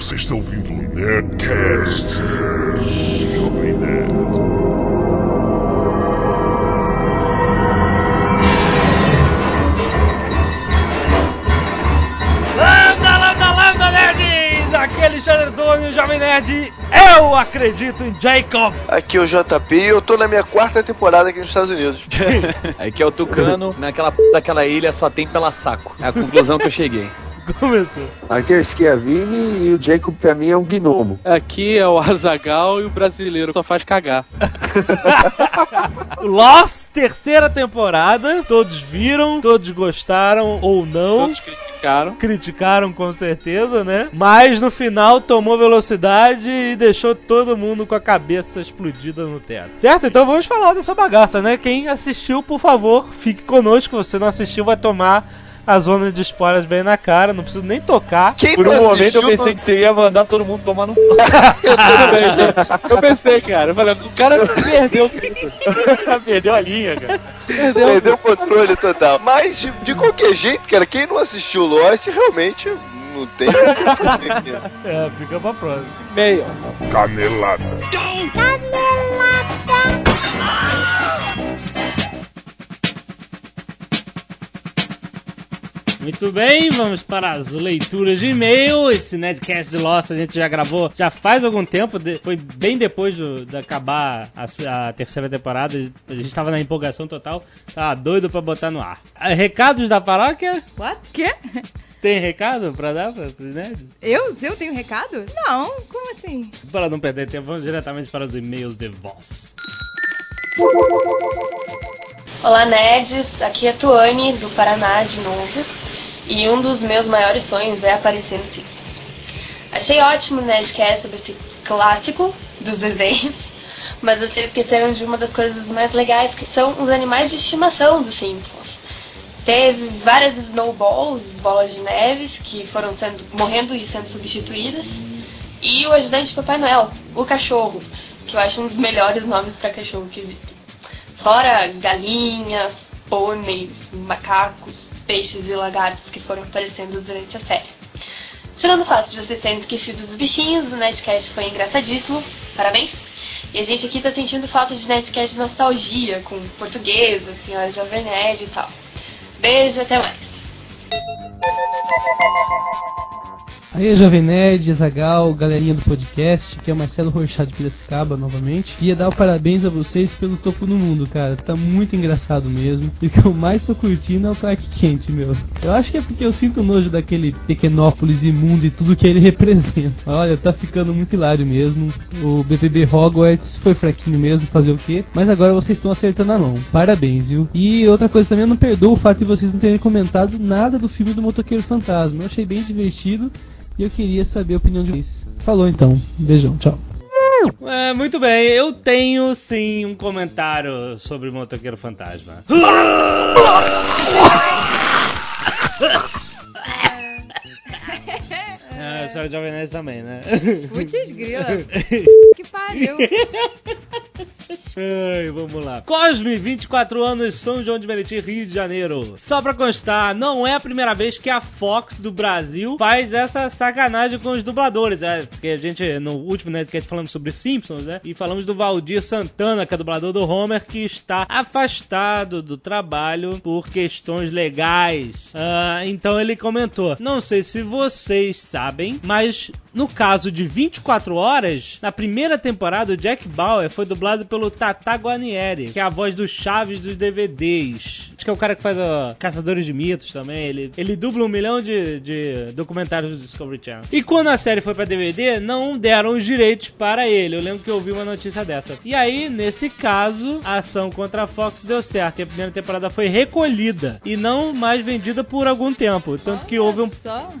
Você está ouvindo o Nerdcast Jovem Nerd. Lambda, lambda, lambda, nerds! Aqui é Alexandre Antônio, Jovem Nerd. Eu acredito em Jacob. Aqui é o JP e eu tô na minha quarta temporada aqui nos Estados Unidos. Aqui é o Tucano, naquela p daquela ilha só tem pela saco. É a conclusão que eu cheguei. Começou. Aqui é o Schiavini e o Jacob pra mim é um gnomo. Aqui é o Azagal e o brasileiro só faz cagar. Lost, terceira temporada. Todos viram, todos gostaram ou não. Todos criticaram. Criticaram com certeza, né? Mas no final tomou velocidade e deixou todo mundo com a cabeça explodida no teto. Certo? Então vamos falar dessa bagaça, né? Quem assistiu, por favor, fique conosco. Você não assistiu, vai tomar a zona de spoilers bem na cara. Não preciso nem tocar. Quem Por um momento eu pensei que você ia mandar todo mundo tomar no c. Eu pensei, cara. Eu falei, o cara perdeu. Perdeu a linha, cara. Perdeu. Perdeu o controle total. Mas, de, de qualquer jeito, cara, quem não assistiu Lost realmente não tem. É, fica pra próxima. Meio. Canelada. Muito bem, vamos para as leituras de e-mail. Esse Nedcast de Lost a gente já gravou já faz algum tempo, de- foi bem depois do- de acabar a, a terceira temporada. A gente estava na empolgação total, tava doido pra botar no ar. Ah, Recados da paróquia? What? Quê? Tem recado pra dar para os nerds? Eu? Eu tenho recado? Não, como assim? Para não perder tempo, vamos diretamente para os e-mails de voz. Olá, nerds. Aqui é Tuane, do Paraná, de novo. E um dos meus maiores sonhos é aparecer no Simpsons. Achei ótimo o Nerdcast sobre esse clássico dos desenhos, mas vocês esqueceram de uma das coisas mais legais, que são os animais de estimação dos Simpsons. Teve várias snowballs, bolas de neves, que foram sendo, morrendo e sendo substituídas. E o ajudante de Papai Noel, o cachorro, que eu acho um dos melhores nomes para cachorro que existem. Fora galinhas, pôneis, macacos, peixes e lagartos que foram aparecendo durante a série. Tirando o fato de vocês terem esquecido dos bichinhos, o Nerdcast foi engraçadíssimo, parabéns. E a gente aqui tá sentindo falta de Nerdcast nostalgia, com português, a senhora Jovem Nerd e tal. Beijo, até mais. Aí, Jovem Nerd, Zagal, galerinha do podcast, que é o Marcelo Rochado de Piracicaba novamente. Ia dar parabéns a vocês pelo topo no mundo, cara. Tá muito engraçado mesmo. E o que eu mais tô curtindo é o Clark Kent, meu. Eu acho que é porque eu sinto nojo daquele Pequenópolis imundo e tudo que ele representa. Olha, tá ficando muito hilário mesmo. O BBB Hogwarts foi fraquinho mesmo, fazer o quê? Mas agora vocês estão acertando a mão. Parabéns, viu? E outra coisa também, eu não perdoo o fato de vocês não terem comentado nada do filme do Motoqueiro Fantasma. Eu achei bem divertido. E eu queria saber a opinião de vocês. Falou então. Beijão. Tchau. É, muito bem, eu tenho sim um comentário sobre o Motoqueiro Fantasma. É, a senhora Jovem Nerd também, né? Putz grila. que pariu. Ai, vamos lá. Cosme, 24 anos, São João de Meriti, Rio de Janeiro. Só pra constar, não é a primeira vez que a Fox do Brasil faz essa sacanagem com os dubladores, é, porque a gente, no último Nerdcast falamos sobre Simpsons, né, e falamos do Valdir Santana, que é dublador do Homer, que está afastado do trabalho por questões legais. Ah, então ele comentou, não sei se vocês sabem, mas no caso de 24 horas, na primeira temporada, o Jack Bauer foi dublado pelo Tata Guarnieri, que é a voz do Chaves dos DVDs. Acho que é o cara que faz ó, Caçadores de Mitos também. Ele, ele dubla um milhão de, de documentários do Discovery Channel. E quando a série foi pra DVD, não deram os direitos para ele. Eu lembro que eu ouvi uma notícia dessa. E aí, nesse caso, a ação contra a Fox deu certo. E a primeira temporada foi recolhida e não mais vendida por algum tempo. Tanto que houve um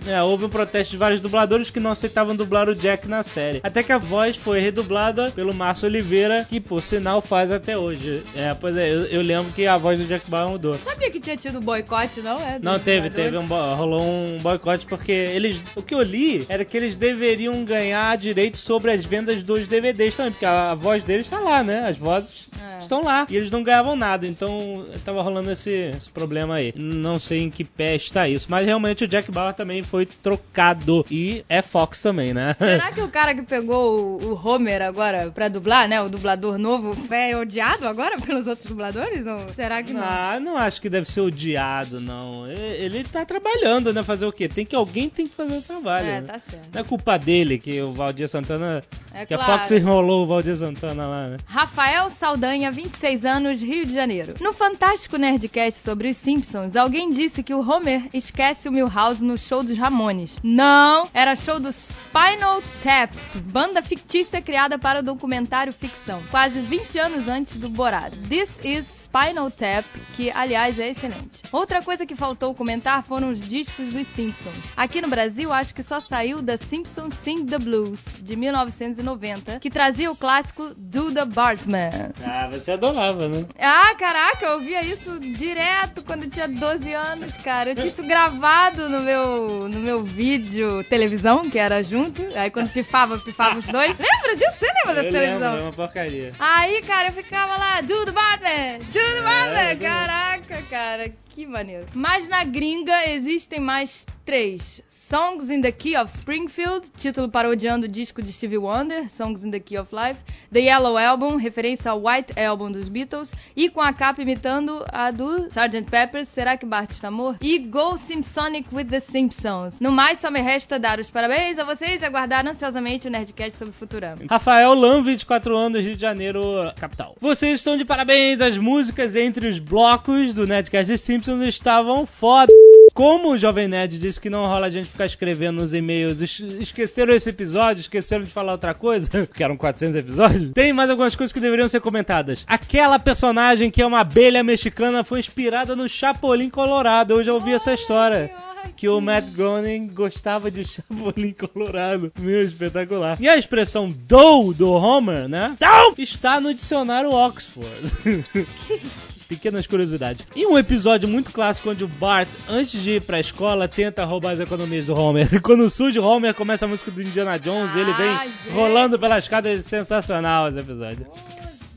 é, houve um protesto de vários dubladores que não aceitavam dublar o Jack na série. Até que a voz foi redublada pelo Márcio Oliveira, que por sinal faz até hoje. É, pois é, eu, eu lembro que a voz do Jack Bauer mudou. Sabia que tinha tido boicote, não? É, Não, teve, teve um, rolou um boicote porque eles. O que eu li era que eles deveriam ganhar direitos sobre as vendas dos DVDs também, porque a, a voz deles tá lá, né? As vozes É. estão lá. E eles não ganhavam nada. Então tava rolando esse, esse problema aí. Não sei em que pé está isso. Mas realmente o Jack Bauer também foi trocado. E é Fox também, né? Será que o cara que pegou o, o Homer agora pra dublar, né? O dublador novo, é odiado agora pelos outros dubladores? Ou será que não? Ah, não acho que deve ser odiado, não. Ele tá trabalhando, né? Fazer o quê? Tem que alguém tem que fazer o trabalho. É, né? tá certo. Não é culpa dele que o Valdir Santana. É que a claro. Fox enrolou o Valdir Santana lá, né? Rafael Saldanha, 26 anos, Rio de Janeiro. No fantástico Nerdcast sobre os Simpsons, alguém disse que o Homer esquece o Milhouse no show dos Ramones. Não, era show do Spinal Tap, banda fictícia criada para o documentário ficção, quase 20 anos antes do Borat. This is Spinal Tap, que aliás é excelente. Outra coisa que faltou comentar foram os discos dos Simpsons. Aqui no Brasil, acho que só saiu The Simpsons Sing the Blues, de 1990, que trazia o clássico Do the Bartman. Ah, você adorava, né? Ah, caraca, eu ouvia isso direto quando eu tinha 12 anos, cara. Eu tinha isso gravado no meu, no meu vídeo televisão, que era junto. Aí quando pifava, pifava os dois. Lembra disso? Você lembra dessa televisão? lembro, é uma porcaria. Aí, cara, eu ficava lá, do the Batman, do Batman. do- Caraca, cara, que maneiro. Mas na gringa existem mais três. Songs in the Key of Springfield, título parodiando o disco de Stevie Wonder, Songs in the Key of Life. The Yellow Album, referência ao White Album dos Beatles. E com a capa imitando a do Sgt. Pepper's, Será que Bart está morto? E Go Simpsonic with the Simpsons. No mais, só me resta dar os parabéns a vocês e aguardar ansiosamente o Nerdcast sobre Futurama. Rafael Lam, 24 anos, Rio de Janeiro, capital. Vocês estão de parabéns, as músicas entre os blocos do Nerdcast de Simpsons estavam foda. Como o Jovem Nerd disse que não rola a gente ficar escrevendo nos e-mails, es- esqueceram esse episódio, esqueceram de falar outra coisa, que eram 400 episódios, tem mais algumas coisas que deveriam ser comentadas. Aquela personagem que é uma abelha mexicana foi inspirada no Chapolin Colorado. Eu já ouvi essa história que o Matt Groening gostava de Chapolin Colorado. Meu, espetacular. E a expressão do do Homer, né? Do está no dicionário Oxford. Pequenas curiosidades. E um episódio muito clássico onde o Bart, antes de ir pra escola, tenta roubar as economias do Homer. Quando surge o Homer, começa a música do Indiana Jones e ele vem Ah, gente. rolando pelas escadas. Sensacional esse episódio.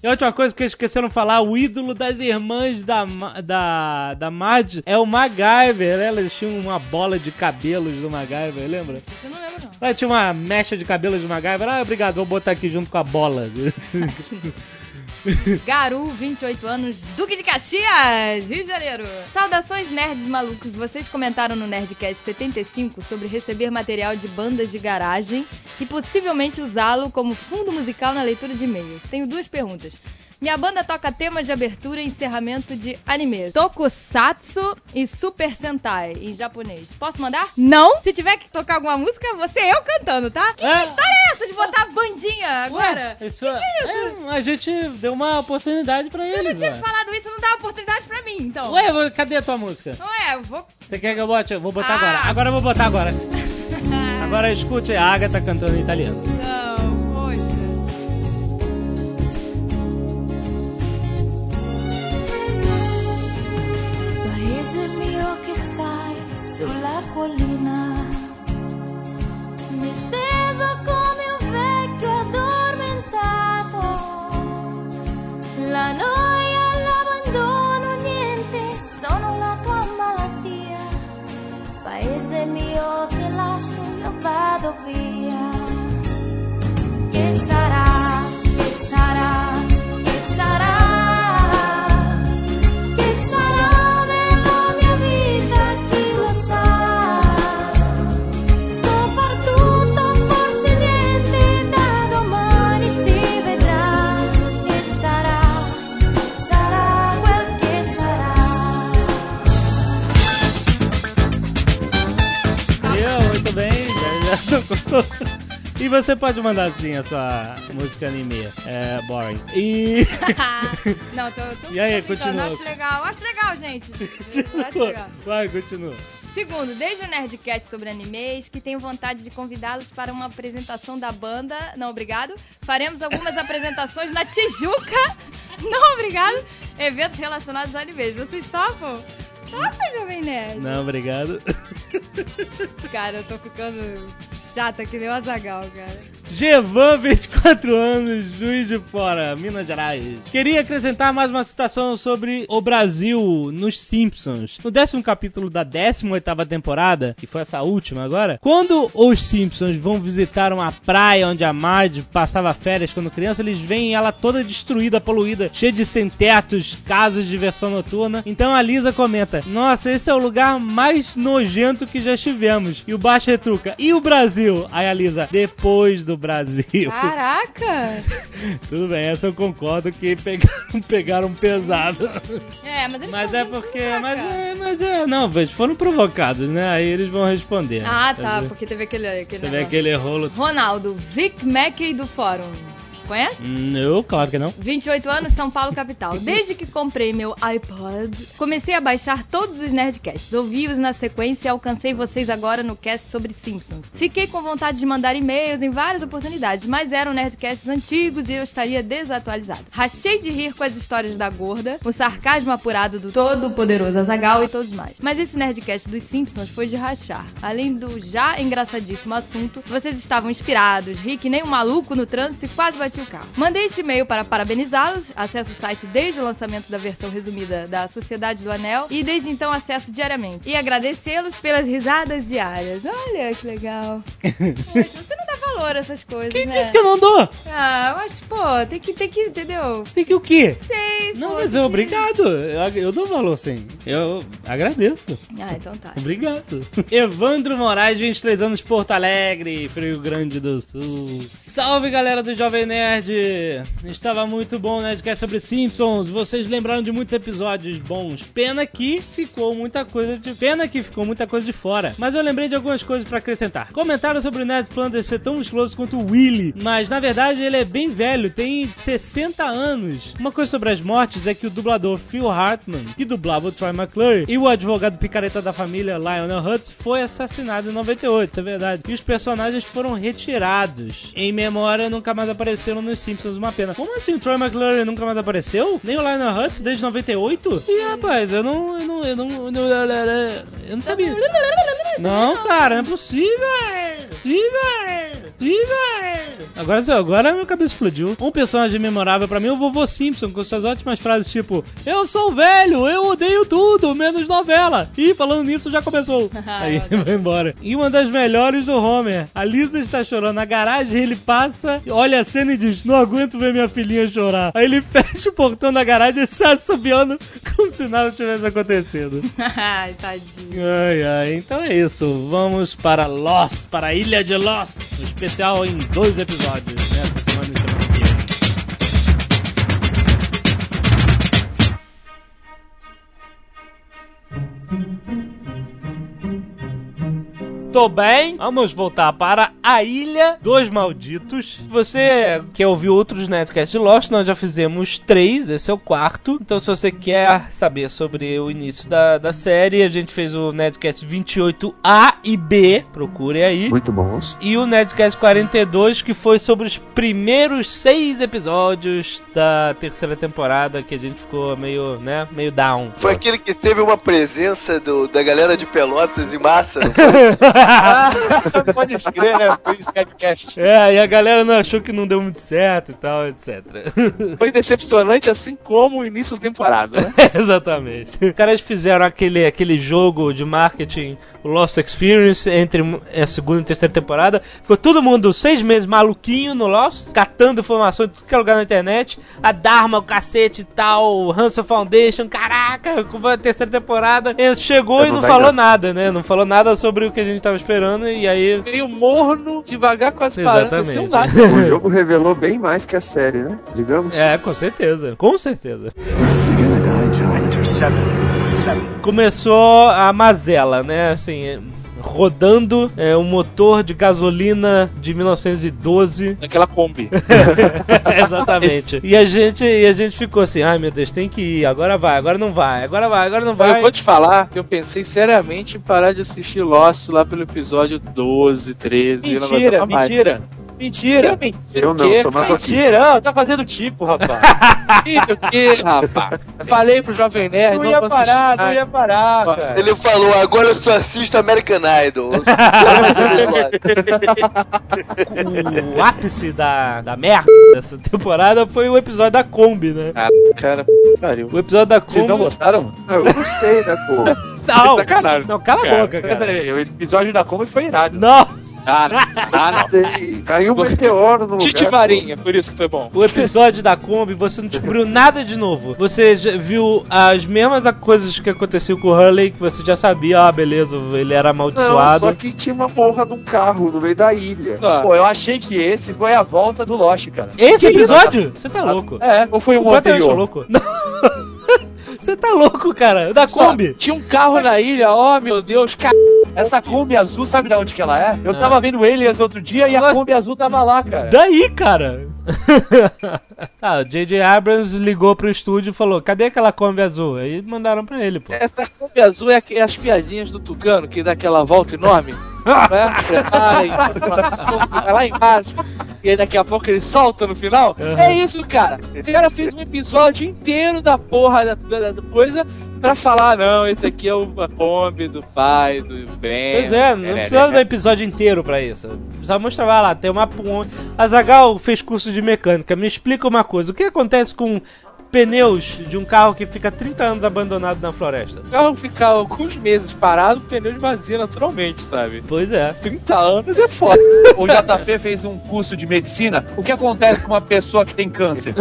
E a última coisa que esqueceram de falar, o ídolo das irmãs da, da, da Marge é o MacGyver, né? Elas tinham uma bola de cabelos do MacGyver, lembra? Eu não lembro, não. Ela tinha uma mecha de cabelos do MacGyver. Ah, obrigado, vou botar aqui junto com a bola. Garu, 28 anos, Duque de Caxias, Rio de Janeiro. Saudações, nerds malucos. Vocês comentaram no Nerdcast 75 sobre receber material de bandas de garagem e possivelmente usá-lo como fundo musical na leitura de e-mails. Tenho duas perguntas. Minha banda toca temas de abertura e encerramento de anime. Tokusatsu e Super Sentai, em japonês. Posso mandar? Não! Se tiver que tocar alguma música, você eu cantando, tá? Que Ah. história é essa de botar bandinha agora? Ué, isso é, é, a gente deu uma oportunidade pra Eu não tinha falado isso, não dá oportunidade pra mim, então. Ué, cadê a tua música? Ué, eu vou. Você quer que eu bote? Eu Vou botar Ah. agora. Agora eu vou botar agora. Agora escute a Agatha cantando em italiano. You. E você pode mandar sim a sua música anime. É boring. E. Não, tô, tô E aí, continua. Acho legal, acho legal, gente. Acho legal. Vai, continua. Segundo, desde o Nerdcast sobre animes, que tenho vontade de convidá-los para uma apresentação da banda. Não, obrigado. Faremos algumas apresentações na Tijuca. Não, obrigado. Eventos relacionados a animes. Vocês topam? Topa, Jovem Nerd. Não, obrigado. Cara, eu tô ficando chata que nem o Azagal, cara. Gevan, 24 anos, Juiz de Fora, Minas Gerais. Queria acrescentar mais uma citação sobre o Brasil nos Simpsons. No décimo capítulo da 18ª temporada, que foi essa última agora, quando os Simpsons vão visitar uma praia onde a Marge passava férias quando criança, eles veem ela toda destruída, poluída, cheia de sem-tetos, casas de diversão noturna. Então a Lisa comenta, nossa, esse é o lugar mais nojento que já estivemos. E o Baixo retruca, e o Brasil? Aí a Lisa, depois do Brasil. Caraca! Tudo bem, essa eu concordo que pegaram, pegaram pesado. É, mas eles Mas é porque. Mas é, mas é. Não, eles foram provocados, né? Aí eles vão responder. Ah, tá, dizer, porque teve aquele, aquele Teve negócio. aquele rolo. Ronaldo, Vic Mackey do Fórum. Conhece? Eu, claro que não. 28 anos, São Paulo, capital. Desde que comprei meu iPod, comecei a baixar todos os Nerdcasts. Ouvi-os na sequência e alcancei vocês agora no cast sobre Simpsons. Fiquei com vontade de mandar e-mails em várias oportunidades, mas eram Nerdcasts antigos e eu estaria desatualizado. Rachei de rir com as histórias da gorda, o sarcasmo apurado do todo-poderoso Azagal e todos mais. Mas esse Nerdcast dos Simpsons foi de rachar. Além do já engraçadíssimo assunto, vocês estavam inspirados, ri que nem um maluco no trânsito e quase bati carro. Mandei este e-mail para parabenizá-los, acesso o site desde o lançamento da versão resumida da Sociedade do Anel e desde então acesso diariamente. E agradecê-los pelas risadas diárias. Olha que legal. Poxa, você não dá valor a essas coisas, Quem né? disse que eu não dou? Ah, eu acho, pô, tem que, tem que, entendeu? Tem que o quê? Sei, Não, pô, mas eu, que- obrigado. Eu, eu dou valor, sim. Eu agradeço. Ah, então tá. Obrigado. Evandro Moraes, 23 anos, Porto Alegre, Rio Grande do Sul. Salve galera do Jovem Nerd! Estava muito bom o Nerdcast sobre Simpsons. Vocês lembraram de muitos episódios bons. Pena que ficou muita coisa de. Pena que ficou muita coisa de fora. Mas eu lembrei de algumas coisas pra acrescentar. Comentaram sobre o Ned Flanders ser tão musculoso quanto o Willy. Mas na verdade ele é bem velho, tem 60 anos. Uma coisa sobre as mortes é que o dublador Phil Hartman, que dublava o Troy McClure, e o advogado picareta da família Lionel Hutz foi assassinado em 98, isso é verdade. E os personagens foram retirados. Em memória, nunca mais apareceram nos Simpsons, uma pena. Como assim o Troy McClure nunca mais apareceu? Nem o Lionel Hutz desde 98? Ih, rapaz, eu não. Eu não. Eu não. Eu não, eu não sabia. Não, cara, não é possível. Possível. Agora, agora minha cabeça explodiu. Um personagem memorável pra mim é o vovô Simpson, com suas ótimas frases tipo: Eu sou velho, eu odeio tudo, menos novela. E falando nisso, já começou. Aí vai embora. E uma das melhores do Homer: a Lisa está chorando na garagem, ele passa, olha a cena e diz: Não aguento ver minha filhinha chorar. Aí ele fecha o portão da garagem e sai subiando como se nada tivesse acontecido. Ai, tadinho. Ai, ai, então é isso. Vamos para Lost, para a Ilha de Lost. Um especial em dois episódios, né? Semana que vem. Tô bem, vamos voltar para a Ilha dos Malditos. Você quer ouvir outros Netcasts de Lost? Nós já fizemos três, esse é o quarto. Então, se você quer saber sobre o início da, da série, a gente fez o Netcast 28A e B, procure aí. Muito bons. E o Nerdcast 42, que foi sobre os primeiros seis episódios da terceira temporada, que a gente ficou meio, né, meio down. Foi aquele que teve uma presença do, da galera de Pelotas em massa. não foi? Pode escrever, né? Foi o Skypecast. É, e a galera não achou que não deu muito certo e tal, etc. Foi decepcionante, assim como o início da temporada, né? Exatamente. Os caras fizeram aquele, aquele jogo de marketing, o Lost Experience, entre a segunda e terceira temporada. Ficou todo mundo seis meses maluquinho no Lost, catando informações de tudo que é lugar na internet. A Dharma, o cacete e tal, o Hanson Foundation, caraca, com a terceira temporada. Ele chegou Eu e não não falou nada, né? Não falou nada sobre o que a gente tava esperando e aí... Meio morno, devagar com as paradas, Exatamente. nada. O jogo revelou bem mais que a série, né? Digamos. É, com certeza, com certeza. Começou a mazela, né? Assim, rodando é, um motor de gasolina de 1912. Naquela Kombi. Exatamente. E a gente, e a gente ficou assim, ai meu Deus, tem que ir, agora vai, agora não vai, agora vai, agora não Mas eu vai. vou te falar que eu pensei seriamente em parar de assistir Lost lá pelo episódio 12, 13. eu não Mentira, mais. mentira. Eu não, sou masoquista. Mentira! Não, tá fazendo tipo, rapaz. Mentira o quê, rapaz? Falei pro Jovem Nerd. Não ia vou parar, não ia parar, cara. Ele falou, agora eu só assisto American Idol. O ápice da, da merda dessa temporada foi o episódio da Kombi, né? Ah, cara, pariu. O episódio da Kombi. Vocês não gostaram? Ah, Eu gostei da cor. Não, Sacanagem. não, cala a Cara, boca, cara. Peraí, o episódio da Kombi foi irado. Não, Ah, não. Ah, não. Caiu um meteoro no Tite lugar. Varinha, por isso que foi bom. o episódio da Kombi você não descobriu nada de novo. Você já viu as mesmas coisas que aconteciam com o Hurley, que você já sabia, ah, beleza, ele era Não, amaldiçoado. só que tinha uma porra de um carro no meio da ilha. Ah, Pô, eu achei que esse foi a volta do Lost, cara. Esse episódio? Você tá louco. É, ou foi um Completamente anterior? louco. Não. Você tá louco, cara. Da só, Kombi. Tinha um carro na ilha, ó meu Deus, cara. Essa Kombi azul, sabe de onde que ela é? Eu Ah. tava vendo Aliens outro dia e a Kombi azul tava lá, cara. Daí, cara. ah, o J.J. Abrams ligou pro estúdio e falou: cadê aquela Kombi azul? Aí mandaram pra ele, pô. Essa Kombi azul é, é as piadinhas do Tucano, que dá aquela volta enorme. Né? Vai lá embaixo. E aí daqui a pouco ele solta no final. Uhum. É isso, cara. O cara fez um episódio inteiro da porra da, da- da coisa pra falar, não, esse aqui é o a Kombi do pai, do bem. Pois é, não precisava do episódio inteiro pra isso. Precisava mostrar, vai lá, tem uma ponte. A Zagal fez curso de mecânica. Me explica uma coisa: o que acontece com pneus de um carro que fica 30 anos abandonado na floresta? O carro ficar alguns meses parado, o pneu esvazia naturalmente, sabe? Pois é. 30 anos é foda. O JP fez um curso de medicina. O que acontece com uma pessoa que tem câncer?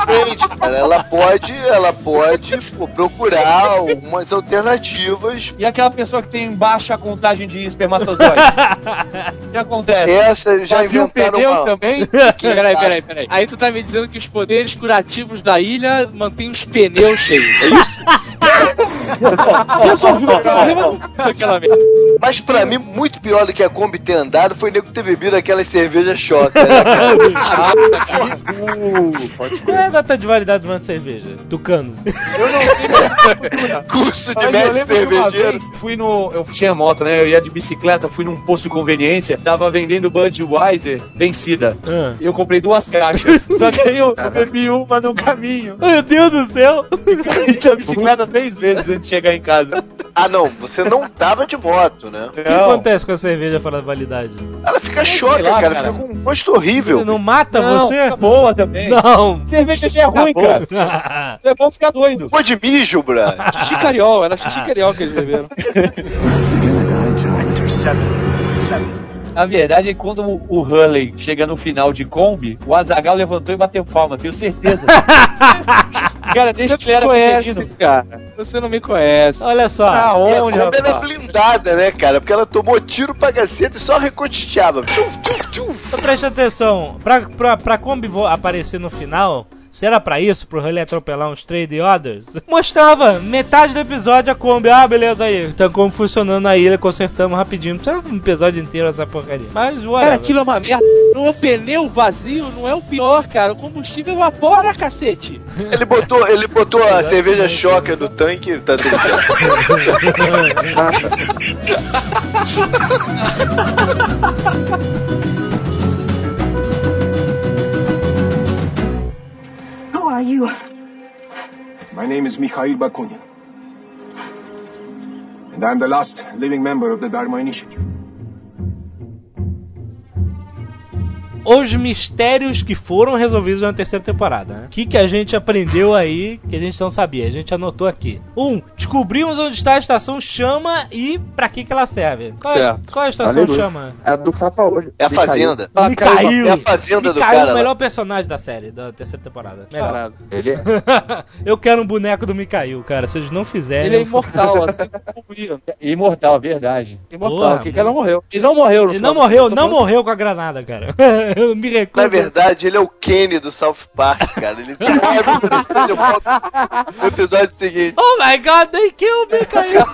Depende, cara. Ela pode, ela pode pô, procurar algumas alternativas. E aquela pessoa que tem baixa contagem de espermatozoides? O que acontece? Essa já Fazia um inventaram pneu uma... também? Peraí, peraí, peraí. Aí tu tá me dizendo que os poderes curativos da ilha mantêm os pneus cheios, é isso? Resolvi o problema daquela merda. Mas pra mim, muito pior do que a Kombi ter andado foi o nego ter bebido aquela cerveja choca. Né, cara? Uh, Qual é a data de validade de uma cerveja? Tucano. Curso de Mas eu médico lembro que uma cervejeiro. vez fui no. Eu tinha moto, né? Eu ia de bicicleta, fui num posto de conveniência, tava vendendo Budweiser vencida. Ah. Eu comprei duas caixas. Só que comprei tá, tá. bebi uma no tá. caminho. Meu Deus do céu! Eu tinha bicicleta três vezes antes de chegar em casa. Ah, não, você não tava de moto, né? O que acontece com a cerveja fora da validade? Ela fica choca, lá, cara, cara, fica com um gosto horrível. Você não mata não, você? Fica boa também. Não. Cerveja já é ruim, tá cara. Você é bom ficar doido. Pô de mijo, bro. Xixi era xixi que eles beberam. Interceptor na verdade, é quando o Hurley chega no final de Kombi, o Azagal levantou e bateu palma, tenho certeza. cara, desde que ele era conhece, pequenino. cara. Você não me conhece. Olha só. Aonde, tá a Kombi era é blindada, né, cara? Porque ela tomou tiro pra gaceta e só recosteava. Tchuf, tchuf, tchuf. Então, preste atenção. Pra, pra, pra Kombi aparecer no final, se era pra isso, pro Hurley atropelar uns trade others, mostrava metade do episódio a Kombi, ah, beleza aí, tá como funcionando na ilha, consertamos rapidinho, não precisa um episódio inteiro essa porcaria. Mas, Cara, whatever. aquilo é uma merda. No pneu vazio não é o pior, cara. O combustível evapora, cacete. Ele botou, ele botou a cerveja choca no tanque, tá tudo certo. are you? My name is Mikhail Bakunin. And I'm the last living member of the Dharma Initiative. Os mistérios que foram resolvidos na terceira temporada, né? O que, que a gente aprendeu aí que a gente não sabia? A gente anotou aqui. Um, descobrimos onde está a estação chama e pra que, que ela serve. Qual, é, qual é a estação Aleluia. chama? É a do Papa hoje. É a Me caiu. fazenda. Micael. É a fazenda do cara o melhor personagem da série, da terceira temporada. Melhor. Caralho. Ele é. Eu quero um boneco do Mikael, cara. Se eles não fizerem. Ele é imortal, assim como. Imortal, verdade. Imortal. Porra, O que que ela morreu? Ele não morreu, no Ele não morreu, não morreu com a granada, cara. Eu me Na recuso. verdade, ele é o Kenny do South Park, cara. Ele ele volta no episódio seguinte. Oh my god, they killed Mikael.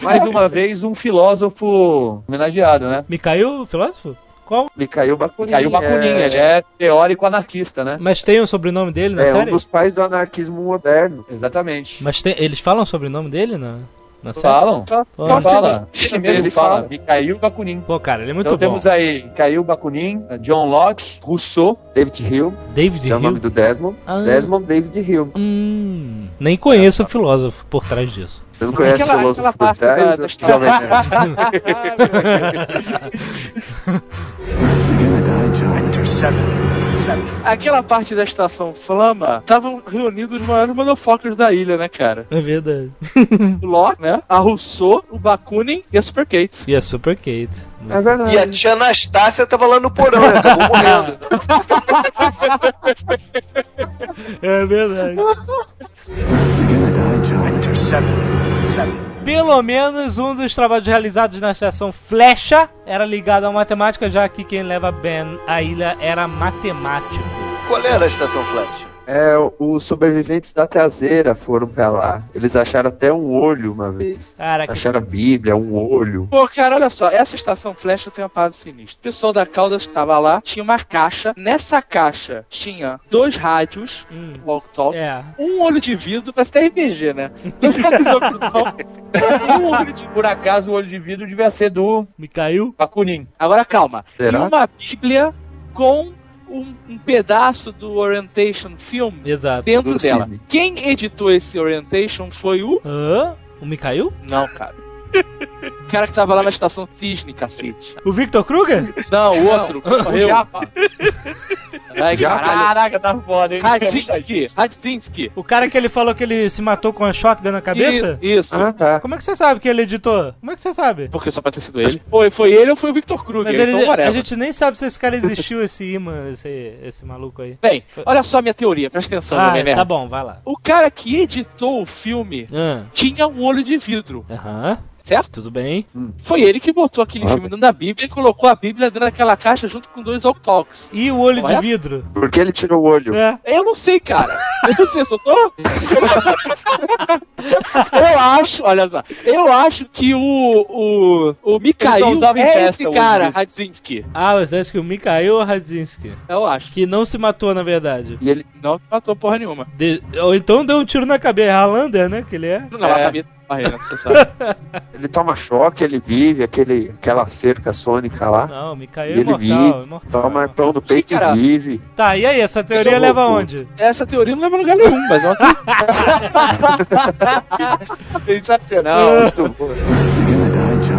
Mais uma vez, um filósofo homenageado, né? Mikael, filósofo? Qual? Me caiu Bakunin. Caiu Bakunin, é... ele é teórico anarquista, né? Mas tem o sobrenome dele na É um série? dos pais do anarquismo moderno. Exatamente. Mas tem- eles falam o nome dele na, Não. Falam. Só, Pô, só Fala. Ele mesmo Ele fala. fala. Mikhail Bakunin. Pô, cara, ele é muito então bom. temos aí Mikhail Bakunin, John Locke, Rousseau. David Hume, David que é o nome Hill. do Desmond. Ah. Desmond David Hume. Hum, nem conheço o filósofo por trás disso. Você não conhece Aquela- o filósofo por trás? da- da Jovem Nerd? Actor 7. 7. Aquela parte da estação Flama, estavam reunidos os maiores motherfuckers da ilha, né, cara? É verdade. O Locke, né? A Rousseau, o Bakunin e a Super Kate. E a Super Kate. É verdade. E a tia Anastácia tava lá no porão, né? Acabou morrendo. É verdade. Actor 7. 7. Pelo menos um dos trabalhos realizados na estação Flecha era ligado à matemática, já que quem leva Ben à ilha era matemático. Qual era a estação Flash? É, os sobreviventes da traseira foram pra lá. Eles acharam até um olho uma vez. Cara, que... Acharam a Bíblia, um olho. Pô, cara, olha só, essa estação Flash tem uma parada sinistra. O pessoal da Caldas estava lá, tinha uma caixa. Nessa caixa tinha dois rádios, Hum, walk talk, é. um olho de vidro, parece até RPG, né? Dois rádios walkie-talkie, um olho de Por acaso o olho de vidro devia ser do Me caiu? Bakunin. Agora calma. Será? E uma Bíblia com um, um pedaço do Orientation Film Exato. dentro Do dela. cisne. Quem editou esse Orientation foi o. Hã? O me caiu? Não, cara. O cara que tava lá na estação Cisne, cacete. O Victor Kruger? Não, o outro. O. Japa. Ai. Caraca, tá foda, hein? Radzinski. Radzinski. O cara que ele falou que ele se matou com a shotgun na cabeça? Isso, isso. Ah, tá. Como é que você sabe que ele editou? Como é que você sabe? Porque só pode ter sido ele. Foi, foi ele ou foi o Victor Kruger? Mas ele, então, whatever. a gente nem sabe se esse cara existiu, esse imã, esse, esse maluco aí. Bem, olha só a minha teoria, presta atenção, Ah, Jovem Nerd. tá bom, vai lá. O cara que editou o filme Ah, tinha um olho de vidro, Aham, certo? tudo bem. Foi ele que botou aquele Ah. filme dentro da Bíblia e colocou a Bíblia dentro daquela caixa junto com dois Talks. E o olho de vidro? Por que ele tirou o olho? É. Eu não sei, cara. Eu não sei, só tô. eu acho, olha só. Eu acho que o. O, o Mikhail usava em é festa, esse cara, Radzinski. Ah, você acha que o Mikhail Radzinski? Eu acho. Que não se matou, na verdade. E ele Não matou porra nenhuma. De- Ou então deu um tiro na cabeça. Highlander, né? Que ele é. Não, a É. cabeça barreira, você sabe. Ele toma choque, ele vive, aquele, aquela cerca sônica lá. Não, E é ele imortal, vive, imortal. toma arpão do peito Sim, e vive. Tá, e aí, essa teoria é leva louco. aonde? Essa teoria não leva a lugar nenhum, mas é uma teoria. Sensacional. Muito bom.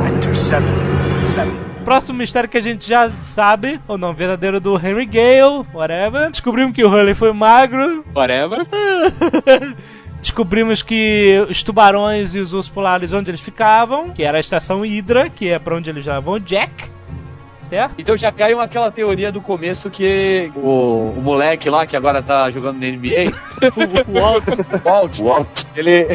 Actor 7. 7. Próximo mistério que a gente já sabe, ou não, verdadeiro do Henry Gale, whatever. Descobrimos que o Hurley foi magro. Whatever. Descobrimos que os tubarões e os ursos polares, onde eles ficavam, que era a estação Hydra, que é pra onde eles levam o Jack. Certo? Então já caiu aquela teoria do começo que o, o moleque lá, que agora tá jogando na NBA, O Walt. o Walt, Walt. ele.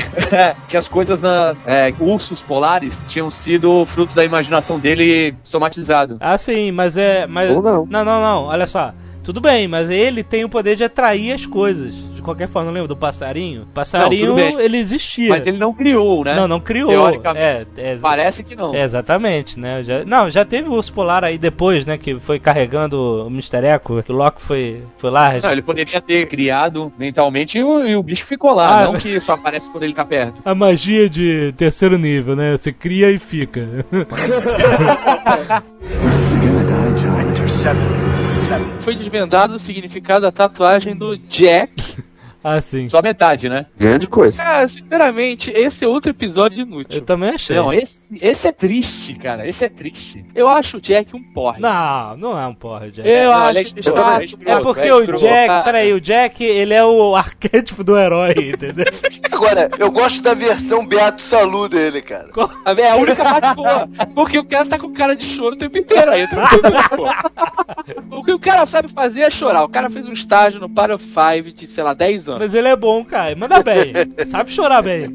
que as coisas na. é, ursos polares tinham sido fruto da imaginação dele somatizado. Ah, sim, mas é. Mas... Ou não. Não, não, não. Olha só. Tudo bem, mas ele tem o poder de atrair as coisas. De qualquer forma, lembra do passarinho? Passarinho, Não, ele existia. Mas ele não criou, né? Não, não criou. Teoricamente. É, é, Parece que não. é, exatamente, né? Já, não, já teve o urso polar aí depois, né? Que foi carregando o Mr. Echo, que o Loki foi, foi lá. Não, ele poderia ter criado mentalmente e o, e o bicho ficou lá, Ah, não que só aparece quando ele tá perto. A magia de terceiro nível, né? Você cria e fica. Actor 7. 7. Foi desvendado o significado da tatuagem do Jack. Assim. Só metade, né? Grande coisa. Cara, sinceramente, esse é outro episódio Eu inútil. também achei. Não, esse, esse é triste, cara. Esse é triste. Eu acho o Jack um porre. Não, não é um porra, Jack. Eu Não, acho ele é chato. é. É porque é o. Jack, peraí, o Jack, ele é o arquétipo do herói, entendeu? Agora, eu gosto da versão Beato Salu dele, cara. É a única parte boa. Porque o cara tá com cara de choro o tempo inteiro aí. pô. O que o cara sabe fazer é chorar. O cara fez um estágio no Para 5 de, sei lá, 10 anos. Mas ele é bom, cara. Manda bem. Sabe chorar bem.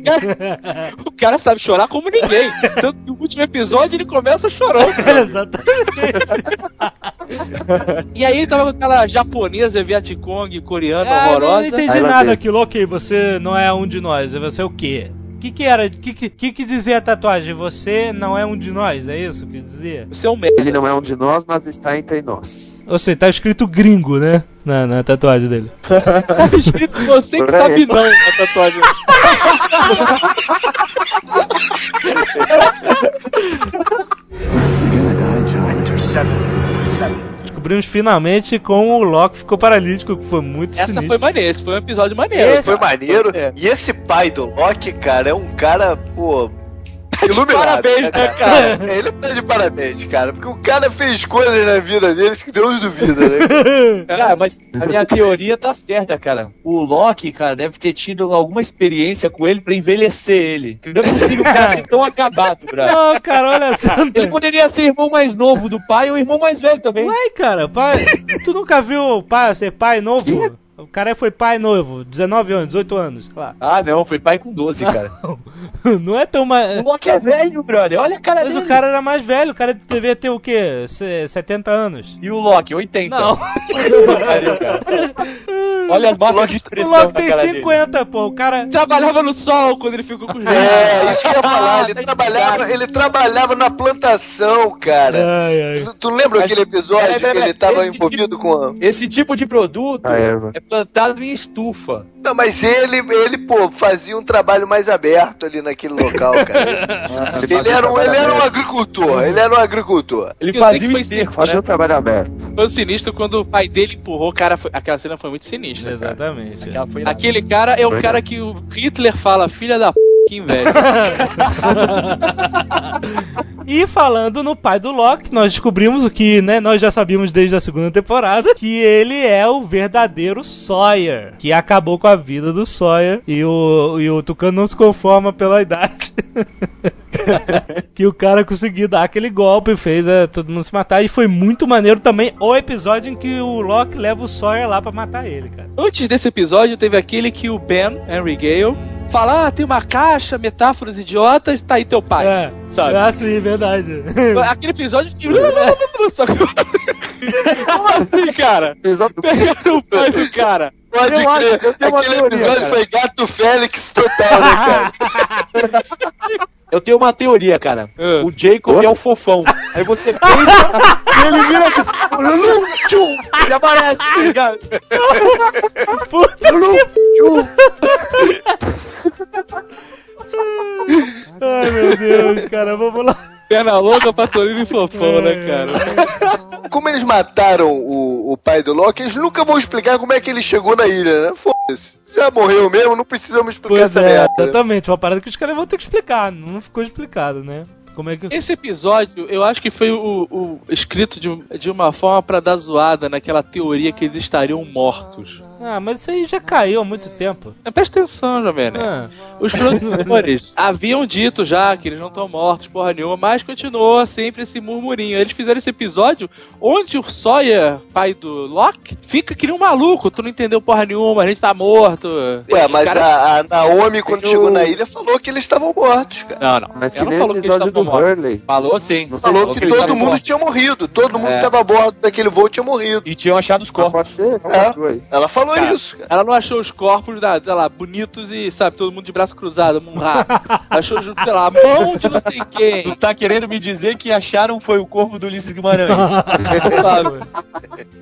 O cara sabe chorar como ninguém. Tanto que no último episódio ele começa chorando. Exatamente. E aí ele tava com aquela japonesa Vietcong coreana Ah, não, não horrorosa. entendi nada aquilo. Ok, você não é um de nós. Você é o quê? O que, que era? O que, que, que dizia a tatuagem? Você não é um de nós, é isso que dizia? Você é um merda. Ele não é um de nós, mas está entre nós. Ou seja, tá escrito gringo, né? Na, na tatuagem dele. Tá escrito você que sabe não na tatuagem. Descobrimos finalmente como o Loki ficou paralítico, que foi muito Essa sinistro. foi maneira, esse foi um episódio maneiro. Esse foi maneiro. É. E esse pai do Loki, cara, é um cara, pô. De Iluminado, parabéns, né, cara? É, Ele tá de parabéns, cara. Porque o cara fez coisas na vida deles que Deus duvida, né? Cara, mas a minha teoria tá certa, cara. O Loki, cara, deve ter tido alguma experiência com ele pra envelhecer ele. Não é possível o cara ser tão acabado, brother. Não, cara, olha só. Ele poderia ser irmão mais novo do pai ou irmão mais velho também. Ué, cara, pai, tu nunca viu o pai ser pai novo? O cara foi pai novo, 19 anos, 18 anos, sei lá. Ah, não, foi pai com 12, cara. Não é tão mais. O Loki é velho, brother. Olha a cara Mas dele. o cara era mais velho, o cara devia ter o quê? Se- 70 anos. E o Loki, 80. Não. Pariu, cara. Olha as marcas de O expressão Loki na tem cara dele. 50, pô. O cara. Trabalhava no sol quando ele ficou com os É, isso que eu ia falar. Ele trabalhava, ele trabalhava na plantação, cara. Ai, ai. Tu, tu lembra Mas- aquele episódio Peraí, peraí, que ele tava envolvido com a... Esse tipo de produto A erva. é plantado em estufa. Não, mas ele, ele, pô, fazia um trabalho mais aberto ali naquele local, cara. ele, era um, ele era um agricultor, ele era um agricultor. Ele fazia o esterco, né? um trabalho aberto. Foi um sinistro quando o pai dele empurrou o cara. Foi... Aquela cena foi muito sinistra. cara. Exatamente. Aquela foi Aquele cara é o cara que o Hitler fala, filha da p, que inveja. E falando no pai do Loki, nós descobrimos o que, né, nós já sabíamos desde a segunda temporada, que ele é o verdadeiro Sawyer, que acabou com a vida do Sawyer e o, e o Tucano não se conforma pela idade. que o cara conseguiu dar aquele golpe fez é, todo mundo se matar. E foi muito maneiro também o episódio em que o Loki leva o Sawyer lá pra matar ele, cara. Antes desse episódio, teve aquele que o Ben, Henry Gale, fala: Ah, tem uma caixa, metáforas idiotas, tá aí teu pai. É, sabe? Ah, sim, verdade. Aquele episódio. Só que- Como assim, cara? Pegaram o pai do cara. Pode Eu acho- crer, eu tenho uma aquele teoria, episódio cara. foi Gato Félix total, né, cara? Eu tenho uma teoria, cara. Ah. O Jacob é o fofão. Aí você pensa e ele vira assim. Lulu, tchum, ele aparece, tá ligado? Puta Lulu, tchum. Ai, meu Deus, cara, vamos lá. Perna longa, patolino e fofão, né, cara? Como eles mataram o, o pai do Loki, eles nunca vão explicar como é que ele chegou na ilha, né? Foda-se. Já morreu mesmo, não precisamos explicar Pois essa é, merda. exatamente. Uma parada que os caras vão ter que explicar. Não ficou explicado, né? Como é que. Esse episódio, eu acho que foi o, o escrito de, de uma forma pra dar zoada naquela teoria que eles estariam mortos. Ah, mas isso aí já caiu há muito tempo. Mas Presta atenção, Jovem Nerd. Ah, Os produtores haviam dito já que eles não estão mortos, porra nenhuma, mas continuou sempre esse murmurinho. Eles fizeram esse episódio onde o Sawyer, pai do Locke, fica que nem um maluco. Tu não entendeu porra nenhuma, a gente tá morto. Ué, E, mas cara, a, a Naomi, quando Eu- chegou na ilha, falou que eles estavam mortos, cara. Não, não. Mas que Ela não nem o falou que eles episódio estavam do mortos. Hurley. Falou sim. Falou se que ele todo mundo morto. tinha morrido. Todo mundo É. que tava a bordo daquele voo tinha morrido. E tinham achado os Ah, corpos. pode ser? É. Ela falou Cara. isso, cara. Ela não achou os corpos, da, sei lá, bonitos e, sabe, todo mundo de braço cruzado, Munra. achou, sei lá, a mão de não sei quem. Tu tá querendo me dizer que acharam foi o corpo do Ulisses Guimarães? sabe?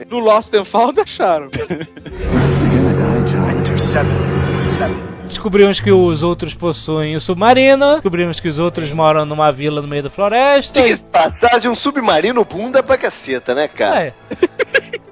No Lost and Found acharam. Descobrimos que os outros possuem o submarino. Descobrimos que os outros moram numa vila no meio da floresta. Diga-se de passagem, um submarino bunda pra caceta, né, cara? É,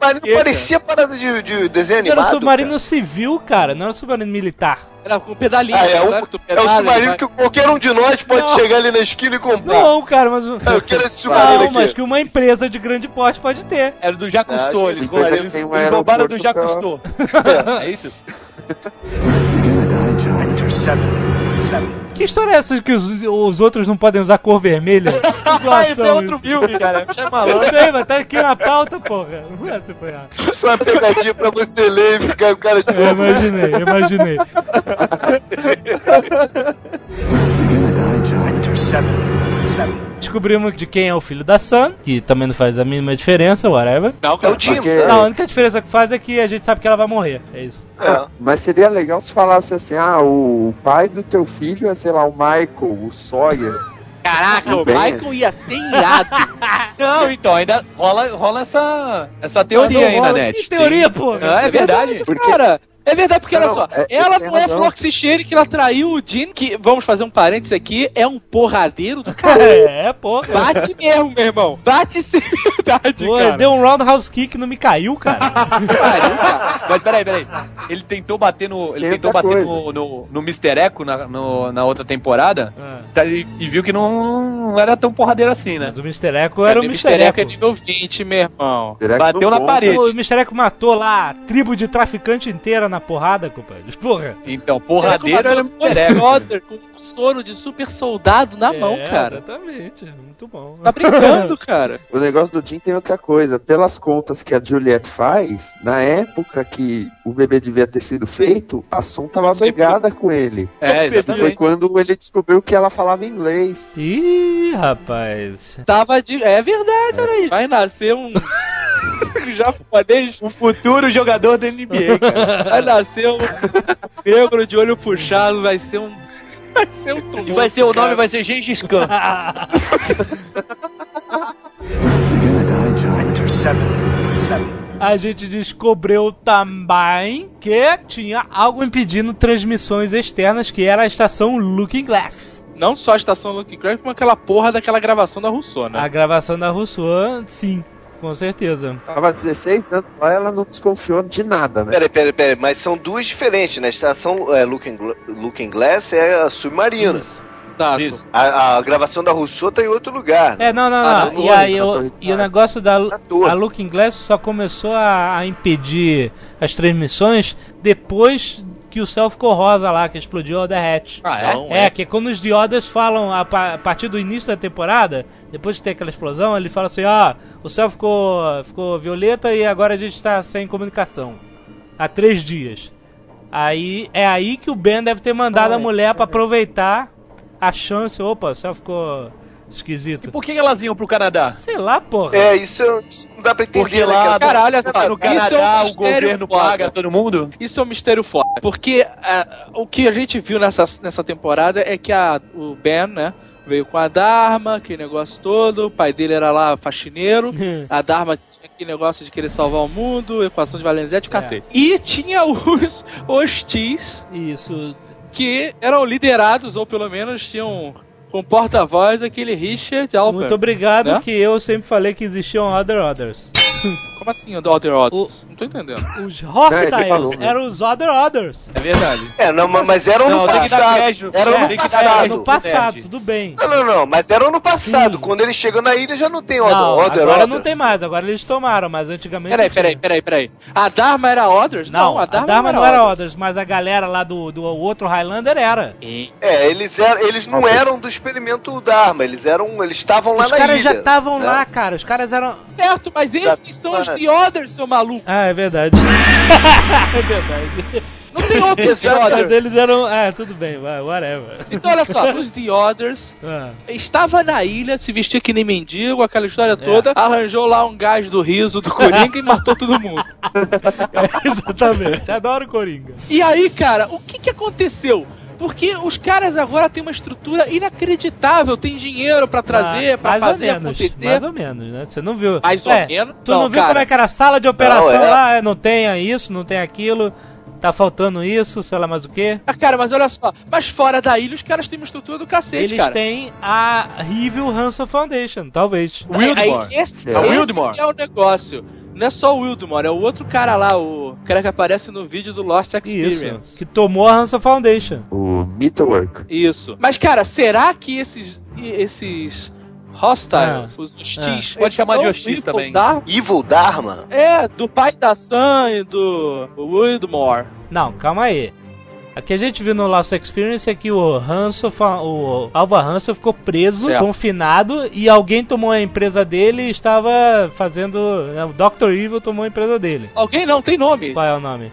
Submarino parecia parada de, de desenho era animado. um submarino civil, cara, não era um submarino militar. Era com pedalinho, Ah, é o- né? É o pedala, submarino vai- que qualquer um de nós pode Não. chegar ali na esquina e comprar. Não, cara, mas. o- Ah, Eu quero esse submarino Não, aqui. mas que uma empresa de grande porte pode ter. Era do Jacques Ah, Cousteau. Eles, eles, um eles roubaram do Jacques Cousteau. É isso? Que história é essa de que os, os outros não podem usar cor vermelha? Ah, esse é outro filme, cara. Chama Eu malandro. sei, mas tá aqui na pauta, porra. Não é. Isso é uma pegadinha pra você ler e ficar com cara de Eu imaginei, eu imaginei. Descobrimos de quem é o filho da Sam, que também não faz a mínima diferença, whatever. Não, É o time. Porque- Não, a única diferença que faz é que a gente sabe que ela vai morrer. É isso. É. Mas seria legal se falasse assim, ah, o pai do teu filho é, sei lá, o Michael, o Sawyer. Caraca, o. Michael ia ser irado. Não, então, ainda rola, rola essa, essa teoria Não, aí rola- na net. Que teoria, Sim. pô? Ah, é verdade. Cara, é verdade, porque Não, olha só, é- ela tem não é razão. Floxy que ela traiu o Jean, que, vamos fazer um parênteses aqui, é um porradeiro do cara. É, porra. Bate mesmo, meu irmão. Bate sem verdade, Pô, cara. deu um roundhouse kick não me caiu, cara. Pariu, cara. Mas peraí, peraí. Ele tentou bater no. Ele Tem tentou bater coisa. no, no, no Mr. Echo na, no- na outra temporada Ah. tá, e, e viu que não, não era tão porradeiro assim, né? Mas o Mr. Echo era o Mr. Echo Echo. é nível 20, meu irmão. Que Bateu na conta? parede. O Mr. Echo matou lá a tribo de traficante inteira na porrada, compadre. Porra. Então, porradeiro era o Mr. Mr. Echo. Brother com um soro de super soldado na mão, É, cara. Exatamente. Muito bom. Tá brincando, cara. O negócio do Jim tem outra coisa. Pelas contas que a Juliette faz, na época que o bebê devia ter sido feito, a Som tava brigada com ele. É, Foi exatamente. quando ele descobriu que ela falava inglês. Ih, rapaz. Tava de. É verdade, olha aí. Vai nascer um. japonês. O futuro jogador da NBA, cara. Vai nascer um negro de olho puxado, vai ser um. Vai ser um E tumulto, vai ser o nome, cara. vai ser Gengis Khan. A gente descobriu também que tinha algo impedindo transmissões externas, que era a estação Looking Glass. Não só a estação Lucky Crack, como aquela porra daquela gravação da Rousseau, né? A gravação da Rousseau, sim, com certeza. Tava 16 anos lá, ela não desconfiou de nada, né? Peraí, peraí, peraí, mas são duas diferentes, né? A estação é, Looking, Looking Glass é a submarina. Isso. Tá, Isso. A, a gravação da Rousseau tá em outro lugar. né? É, não, não, Ah, não. não, E aí, Torre e o negócio da torre. a Looking Glass só começou a, a impedir as transmissões depois que o céu ficou rosa lá, que explodiu o The Hatch. Ah, é? Não, É, que quando os Diodas falam a, pa- a partir do início da temporada, depois de ter aquela explosão, ele fala assim: ó, o céu ficou, ficou violeta e agora a gente está sem comunicação. Há três dias. Aí é aí que o Ben deve ter mandado a mulher pra aproveitar a chance. Opa, o céu ficou esquisito. Por que elas iam pro Canadá? Sei lá, porra. É, isso, isso não dá pra entender. Porque né, lá cara? Cara, olha só, no isso Canadá é um o governo foda. paga todo mundo? Isso é um mistério foda. Porque ah, o que a gente viu nessa, nessa temporada é que a, o Ben, né? Veio com a Dharma, aquele negócio todo. O pai dele era lá faxineiro. A Dharma tinha aquele negócio de querer salvar o mundo, equação de Valenzetti, o É. cacete. E tinha os hostis Isso. que eram liderados, ou pelo menos tinham com porta-voz aquele Richard Alper. Muito obrigado, né? que eu sempre falei que existiam Other Others. Como assim, o Other Others? Não tô entendendo. Os É, Hostiles falou, né? eram os Other Others. É verdade. É, não, mas- eram Não, no passado. crédito. Eram É, no passado. no passado, tudo bem. Não, não, não, mas eram no passado. Sim. Quando eles chegam na ilha já não tem Não, Other, Other agora Other. não tem mais, agora eles tomaram, mas antigamente. Peraí, peraí, peraí, peraí. A Dharma era Others? Não, a Dharma, não era Others. Others, mas a galera lá do, do outro Highlander era. É, eles, eram, eles não eram do experimento Dharma, eles eram. Eles estavam lá Os na caras ilha. já estavam né? lá, cara. Os caras eram. Certo, mas esses são os The Others, seu maluco. Ah, é verdade. é verdade. Não tem outros The Others. eles eram. Ah, tudo bem, whatever. Então, olha só, os The Others Ah, estava na ilha, se vestia que nem mendigo, aquela história É. toda, arranjou lá um gás do riso do Coringa e matou todo mundo. é, exatamente. Adoro Coringa. E aí, cara, o que que aconteceu? Porque os caras agora têm uma estrutura inacreditável, tem dinheiro pra trazer, Ah, pra mais fazer ou menos, acontecer. Mais ou menos, né? Você não viu. Mais ou É, menos? Tu não, Não, viu cara. como é que era a sala de operação Não, é. lá? É, Não tem isso, não tem aquilo. Tá faltando isso, sei lá mais o quê. Ah, cara, mas olha só, mas fora da ilha os caras têm uma estrutura do cacete, Eles cara. têm a Review Hansel Foundation, talvez. Wildmore. Aí, esse, É é o Wildmore. é o negócio. Não é só o Wildmore, é o outro cara lá, o cara que aparece no vídeo do Lost Experience. Isso. Que tomou a Hansel Foundation. O Metalwork. Isso. Mas, cara, será que esses. esses hostiles, Ah. os hostis. Pode eles chamar de hostis Evil também. Dharma? Evil Dharma? É, do pai da Sam e do Wildmore. Não, calma aí. O que a gente viu no Lost Experience é que o Hansel, fa- o Alva Hansel ficou preso, Certo. confinado, e alguém tomou a empresa dele e estava fazendo. né, O Dr. Evil tomou a empresa dele. Alguém não tem nome. Qual é o nome?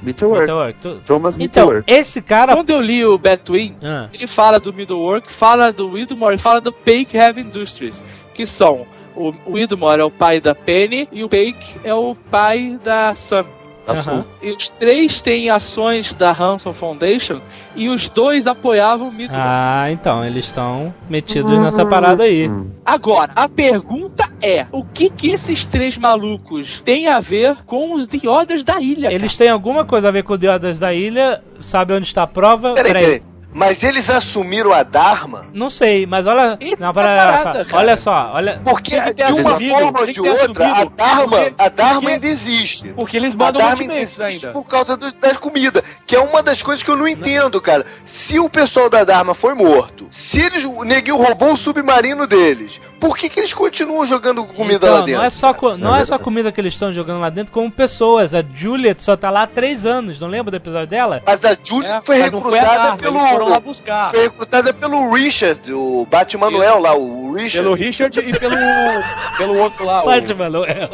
Tu- Thomas Então, Metalwork. esse cara. Quando eu li o Batwing, Ah, ele fala do Middlework, fala do Widmore e fala do Pake Heavy Industries, que são o o Widmore é o pai da Penny e o Pake é o pai da Sam. Sul. E os três têm ações da Hanson Foundation e os dois apoiavam o Midland. Ah, então, eles estão metidos nessa parada aí. Hum. Agora, a pergunta é: o que que esses três malucos têm a ver com os The Others da ilha? Eles têm alguma coisa a ver com o Diodas da Ilha? Sabe onde está a prova? Peraí, peraí. Mas eles assumiram a Dharma Não sei, mas olha. Não, é para, parada, cara. olha só, olha. porque de uma assumido, forma ou de outra a. Dharma, Porque- a Dharma porque- ainda existe. Porque eles A mandam existe ainda. por causa do, da comida, que é uma das coisas que eu não entendo, cara. Se o pessoal da Dharma foi morto, se eles, o neguinho roubou o submarino deles, por que, que eles continuam jogando comida Então, lá dentro? Não é só, não É só comida que eles estão jogando lá dentro, como pessoas. A Juliet só tá lá há três anos, não lembra do episódio dela? Mas a Julie É, foi Mas não foi a recrutada Dharma, pelo. Foram lá buscar. Foi recrutada pelo Richard, o Batmanuel lá, o Richard. Pelo Richard e pelo, pelo outro lá. o- Batman, não é.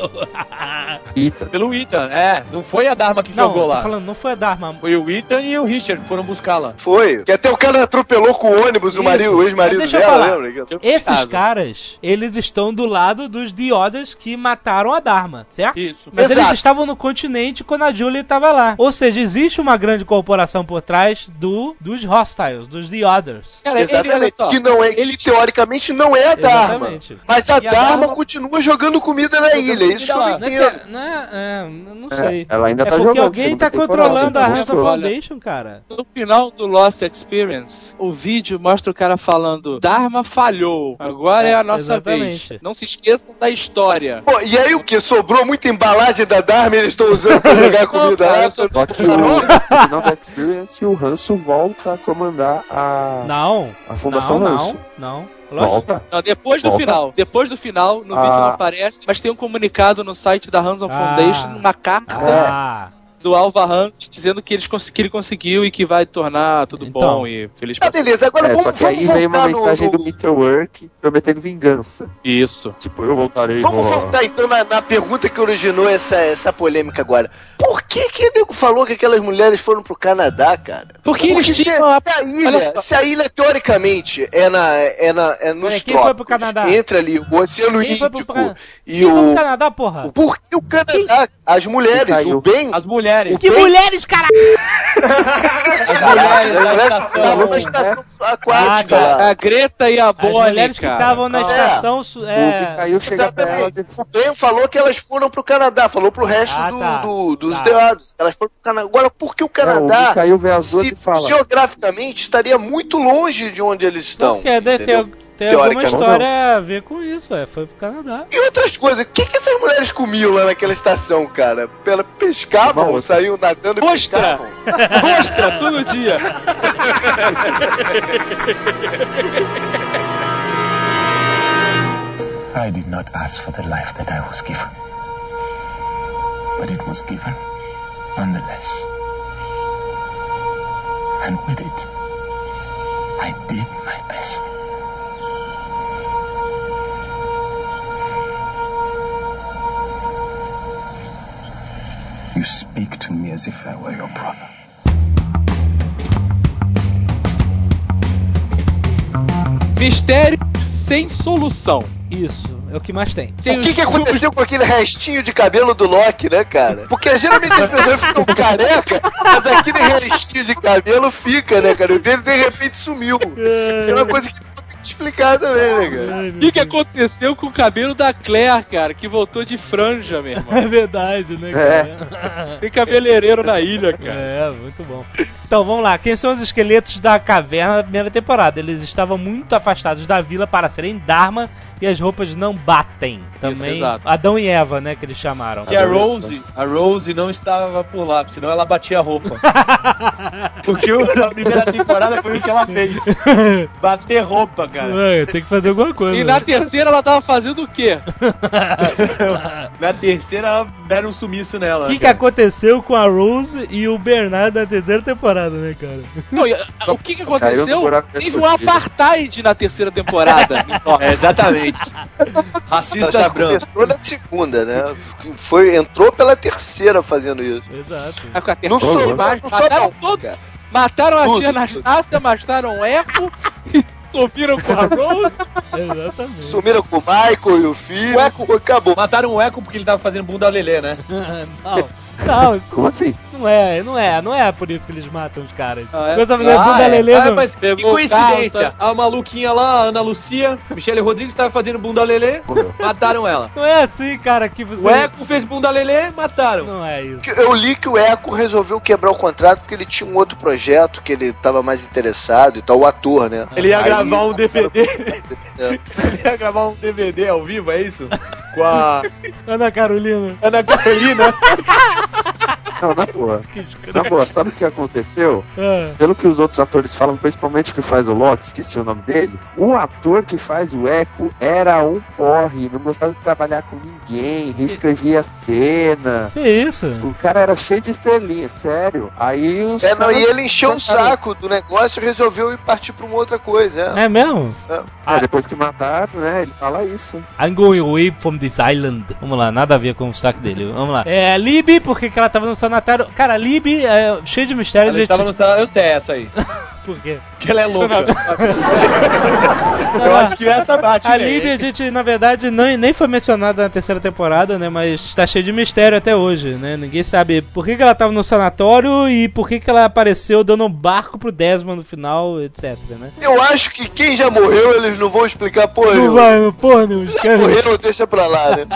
Ethan. pelo Ethan, é. Não foi a Dharma que Não, jogou tô lá. falando, não foi a Dharma. Foi o Ethan e o Richard que foram buscar lá. Foi. Que até o cara atropelou com o ônibus o, Isso. marido, o ex-marido Mas deixa eu dela, falar. lembra? Esses caras, eles estão do lado dos The Others que mataram a Dharma, certo? Isso. Mas Exato. eles estavam no continente quando a Julie estava lá. Ou seja, existe uma grande corporação por trás do dos Hostiles, dos The Others. Cara, ele, Exatamente. só. que não é, ele- que teoricamente não é a Dharma. Exatamente. Mas a a Dharma Dharma- continua jogando comida na Jogando ilha. Isso que eu comida não lá. Não é, entendo. não é, é, não É, sei. ela ainda É tá porque jogando. alguém tá controlando a Hanson. Foundation, cara. No final do Lost Experience, o vídeo mostra o cara falando: Dharma falhou, agora é, a nossa exatamente. vez. Não se esqueçam da história. Pô, e aí o que? Sobrou muita embalagem da Dharma e eles estão usando pra jogar comida cara, lá? eu só- que o, no final da Experience, o Hanso volta a comandar a, Não. a Fundação não, não, não. Lógico. Volta. Não, depois do Volta. final. Depois do final, no Ah. vídeo não aparece, mas tem um comunicado no site da Hanson Ah. Foundation, uma carta Ah, do Alva Hanson dizendo que, eles cons- que ele conseguiu e que vai tornar tudo Então. bom e feliz Tá, pra beleza. Agora É, vamos, só que vamos aí vem uma voltar no- mensagem no- do Meteorwork prometendo vingança. Isso. Tipo, eu voltarei. Vamos vou- voltar então na, na pergunta que originou essa, essa polêmica agora. Por que que o nego falou que aquelas mulheres foram pro Canadá, cara? Porque eles se, tinham a- se a ilha, se a ilha teoricamente é na é na é nos Olha, quem foi pro Canadá? entre ali o Oceano Quem pro Índico Canadá? e Quem foi pro o Canadá, porra? por que o Canadá, as mulheres, o bem, As mulheres. Que mulheres, caralho! As mulheres da estação. estavam na estação aquática Ah. A Greta e a As Bonnie, mulheres que cara. estavam na É. estação. O É, Mikhail chega O Ben falou que elas foram pro Canadá, falou pro resto Ah, do, tá. do- dos Tá. teados. Elas foram pro Canadá. Agora, por que o Não, o Canadá, as duas se e fala. geograficamente, estaria muito longe de onde eles estão? porque deve ter, ter alguma história a ver com isso, é. Foi pro Canadá. E outras coisas, o que, que essas mulheres comiam lá naquela estação, cara? Ela pescavam, Vamos. saíam nadando e Ostra. pescavam. Ostra, todo dia. I did not ask for the life that I was given. But it was given nonetheless. And with it, I did my best. You speak to me as if I were your brother. Mistério sem solução. Isso, é o que mais tem. Tem O que, que aconteceu com aquele restinho de cabelo do Loki, né, cara? Porque geralmente as pessoas ficam careca, mas aquele restinho de cabelo fica, né, cara? O dele de repente sumiu. É uma coisa que explicar também, né, cara? O que, que aconteceu com o cabelo da Claire, cara, que voltou de franja, meu irmão? É verdade, né, cara? Tem cabeleireiro na ilha, cara. É, muito bom. Então vamos lá. Quem são os esqueletos da caverna da primeira temporada? Eles estavam muito afastados da vila para serem Dharma e as roupas não batem. Também exato. Adão e Eva, né? Que eles chamaram. Que a Rose, a Rose não estava por lá, senão ela batia a roupa. Porque o- na primeira temporada foi o que ela fez. Bater roupa, cara. Ué, tem que fazer alguma coisa. E na terceira ela tava fazendo o quê? Na terceira deram um sumiço nela. O que, que aconteceu com a Rose e o Bernardo na terceira temporada, né, cara? Não, e, a- o que, que aconteceu? Teve um apartheid na terceira temporada. É, exatamente. Já brancos. começou na segunda, né? Foi, entrou pela terceira fazendo isso. Exato. A terceira Não sou, temporada, não sou mataram não, todo, cara. mataram a Tudo, tia Anastácia, mataram o Eco e sumiram com a Rose. Exatamente. Sumiram com o Michael e o filho. O Eco- acabou. Mataram o Eco porque ele tava fazendo bunda lelê, né? Não. Não, isso Como assim? não é, não é, não é por isso que eles matam os caras. Ah, é? Coisa Ah, é. lelê Ah, no- mas que coincidência. carro, A maluquinha lá, a Ana Lucia, Michelle Rodrigues tava fazendo bunda lelê, mataram ela. Não é assim, cara, que você... O Eco fez bunda lelê, mataram. Não é isso. Eu li que o Eco resolveu quebrar o contrato porque ele tinha um outro projeto que ele tava mais interessado e tal, o ator, né? Ele ia Aí- gravar um DVD. É. Ele ia gravar um DVD ao vivo, é isso? Com a Ana Carolina. Ana Carolina. Não, na boa. Na boa, sabe o que aconteceu? Ah, Pelo que os outros atores falam, principalmente o que faz o Loki, esqueci o nome dele, o ator que faz o Echo era um porre, não gostava de trabalhar com ninguém, reescrevia cena. que isso? O cara era cheio de estrelinha, sério. Aí os É, não, caras e ele encheu o saco do negócio e resolveu ir partir pra uma outra coisa. É. É mesmo? "Ah, depois que mataram, né? Ele fala isso. I'm going away from this island. Vamos lá, nada a ver com o sotaque dele. Vamos lá. É, Libby, porque que ela tava no sanatário. Cara, Libby é cheio de mistério. Ela estava no Eu sei essa aí. Por quê? Porque ela é louca. Eu acho que essa bate A. Libby, a gente, na verdade, não, nem foi mencionada na terceira temporada, né? Mas tá cheio de mistério até hoje, né? Ninguém sabe por que, que ela tava no sanatório e por que, que ela apareceu dando um barco pro Desmond no final, etc, né? Eu acho que quem já morreu, eles não vão explicar porra Não vai, porra, não esquece. Morreu, deixa pra lá, né?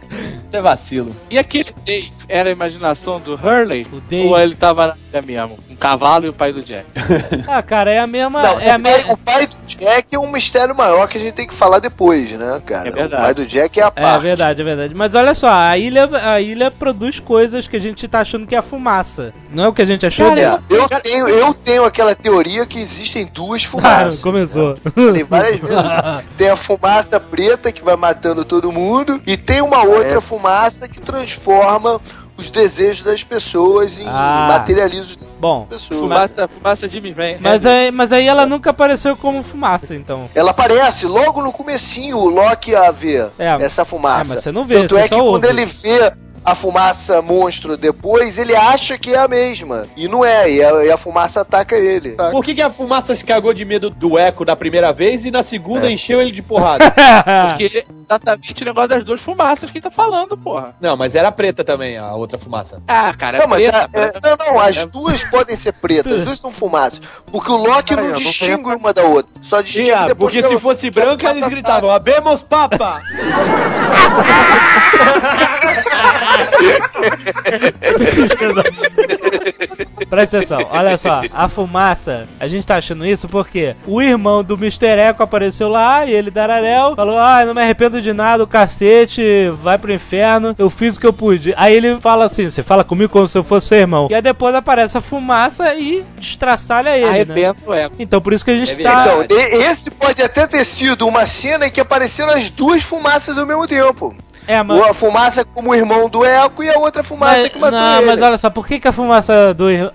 Isso é vacilo. E aquele Dave era a imaginação do Hurley? O Dave. Ou ele tava na mesmo? Um cavalo e o pai do Jack. Ah, cara, é a mesma. Não, é a o, pai, mesma. o pai do Jack é um mistério maior que a gente tem que falar depois, né, cara? É verdade. O pai do Jack é a É parte. verdade, é verdade. Mas olha só, a ilha, a ilha produz coisas que a gente tá achando que é a fumaça. Não é o que a gente achou? É, né? eu, tenho, eu tenho aquela teoria que existem duas Ah, fumaças. começou. Falei várias vezes. Tem a fumaça preta que vai matando todo mundo, e tem uma outra fumaça que transforma os desejos das pessoas em Ah. materializa Bom, pessoas. Fumaça, fumaça Jimmy Van. mas aí, mas aí ela nunca apareceu como fumaça, então. Ela aparece logo no comecinho, o Loki a ver É, essa fumaça. é, mas você não vê, Tanto você é que só quando ouve. ele vê a fumaça monstro depois, ele acha que é a mesma. E não é, e a, e a fumaça ataca ele. Por que, que a fumaça se cagou de medo do Eco da primeira vez e na segunda encheu ele de porrada? Porque é exatamente o negócio das duas fumaças que tá falando, porra. Não, mas era preta também a outra fumaça. Ah, cara, é Não, mas preta, a- é- preta. não, não, as duas podem ser pretas, as duas são fumaças. Porque o Loki Peraí, não eu não distingue uma da outra. Só distingue Tia, depois porque que se ela- fosse branca eles fumaça gritavam, abemos papa! Presta atenção, olha só, a fumaça, a gente tá achando isso porque o irmão do Mr. Echo apareceu lá e ele, Dararel, falou: Ah, não me arrependo de nada, o cacete, vai pro inferno, eu fiz o que eu pude. Aí ele fala assim: Você fala comigo como se eu fosse seu irmão. E aí depois aparece a fumaça e destraçalha ele. Né? Arrebenta o Eco. Então por isso que a gente É tá. Então, e- esse pode até ter sido uma cena em que apareceram as duas fumaças ao mesmo tempo. É, mas. Uma fumaça como o irmão do Eco e a outra fumaça Mas, que matou não, ele. mas olha só, por que, que a fumaça do. ir-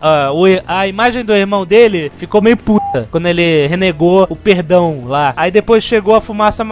a imagem do irmão dele ficou meio puta quando ele renegou o perdão lá. Aí depois chegou a fumaça.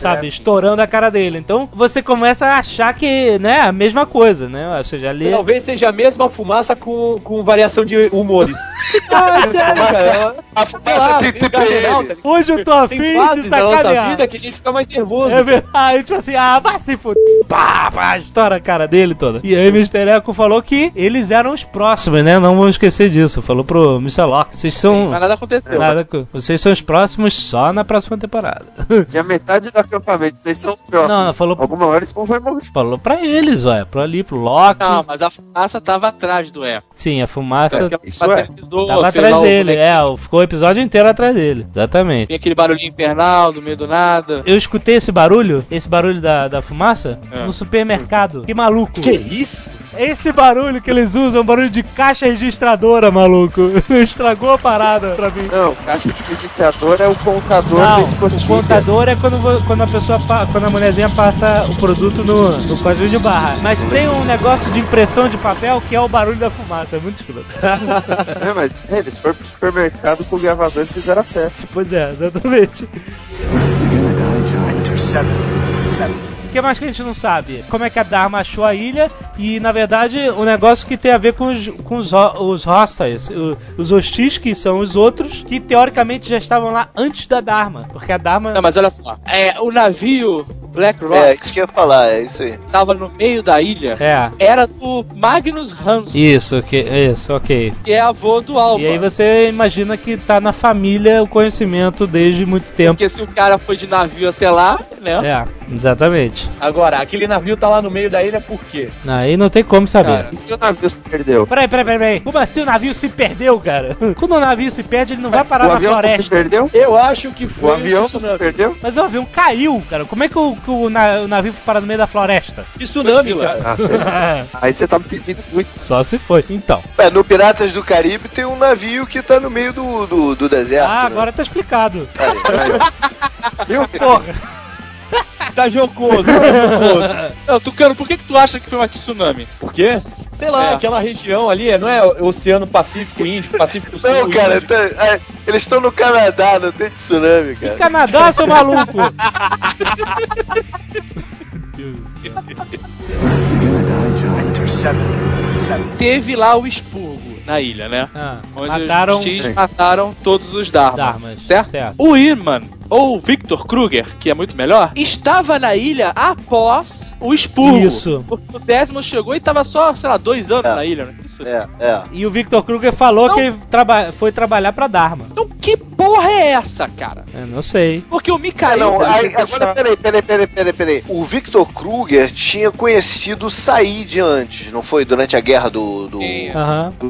Sabe, estourando a cara dele. Então você começa a achar que, né, a mesma coisa, né? Ou seja, ali. Talvez seja a mesma fumaça com, com variação de humores. Ah, sério, cara. A fumaça tem tem cardenal, tá? Hoje eu tô afim de da nossa sacanear. vida que a gente fica mais nervoso. É verdade, tipo assim, ah, vai se fuder. Pá, pá, estoura a cara dele toda. E aí o Mr. Echo falou que eles eram os próximos, né? Não vamos esquecer disso. Falou pro Mr. Locke, vocês são... Mas nada aconteceu. Nada, vocês são os próximos só na próxima temporada. Tinha metade do acampamento, vocês são os próximos. Não, falou- Alguma hora esse povo vai morrer. Falou pra eles, ó, pro ali, pro Loki. Não, mas a fumaça tava atrás do Eco. Sim, a fumaça Porque isso é. tava atrás o dele. É, ficou o episódio inteiro atrás dele. Exatamente. Tem aquele barulhinho infernal do meio do nada. Eu escutei esse barulho, esse barulho da, da fumaça, É. no supermercado. Que maluco. Que isso? Esse barulho que eles usam é um barulho de caixa registradora, maluco. Estragou a parada pra mim. Não, caixa de registrador é o contador Não, do o Spotify. contador é quando, quando a pessoa, quando a mulherzinha passa o produto no, no código de barra. Mas tem um negócio de impressão de papel que é o barulho da fumaça. É muito escroto. É, mas é, eles foram pro supermercado com o gravador e fizeram a festa. pois é, exatamente. O que mais que a gente não sabe? Como é que a Dharma achou a ilha e, na verdade, o negócio que tem a ver com os, com os, os hostels, o- os hostis, que são os outros, que teoricamente já estavam lá antes da Dharma. Porque a Dharma. Não, mas olha só. É, o navio Black Rock, É, isso que eu ia falar, é isso aí. tava no meio da ilha, É. era do Magnus Hans, Isso, que, isso, ok. que é avô do Alba. E aí você imagina que tá na família o conhecimento desde muito tempo. Porque se o cara foi de navio até lá, né? É, exatamente. Agora, aquele navio tá lá no meio da ilha por quê? Aí não tem como saber. Cara, E se o navio se perdeu? Peraí, peraí, peraí, peraí. Como assim o navio se perdeu, cara? Quando o navio se perde, ele não vai parar o na avião não se floresta. perdeu? Eu acho que O foi avião um não se tsunami. perdeu? Mas o avião caiu, cara. Como é que o, que o, na- o navio foi parar no meio da floresta? Tsunami, Foi cara. Ah, lá. Aí você tá me pedindo muito. Só se foi. Então. É, no Piratas do Caribe tem um navio que tá no meio do, do, do deserto. Ah, né? agora tá explicado. Viu? Porra. Tá jocoso, tá jocoso. Não, Tucano, por que, que tu acha que foi uma tsunami? Por quê? Sei lá, É. aquela região ali, não é o Oceano Pacífico Índio, Pacífico Sul. Não, cara, tá- é, eles estão no Canadá, não tem tsunami, cara. Canadá, seu maluco. Teve lá o expurgo na ilha, né? Ah, Onde mataram os X mataram todos os Dharma. Dharmas. Certo? Certo. O Irman, ou Victor Kruger, que é muito melhor, estava na ilha após o expurgo. Isso. O Desmond chegou e tava só, sei lá, dois anos É. na ilha, não é isso? É, é. E o Victor Kruger falou Não. que ele traba- foi trabalhar pra Dharma. Então que porra é essa, cara? Eu não sei. Porque o É, Mikhail... não, sabe, aí, agora peraí, peraí, peraí, peraí, peraí. O Victor Kruger tinha conhecido o Said antes, não foi? Durante a guerra do. do...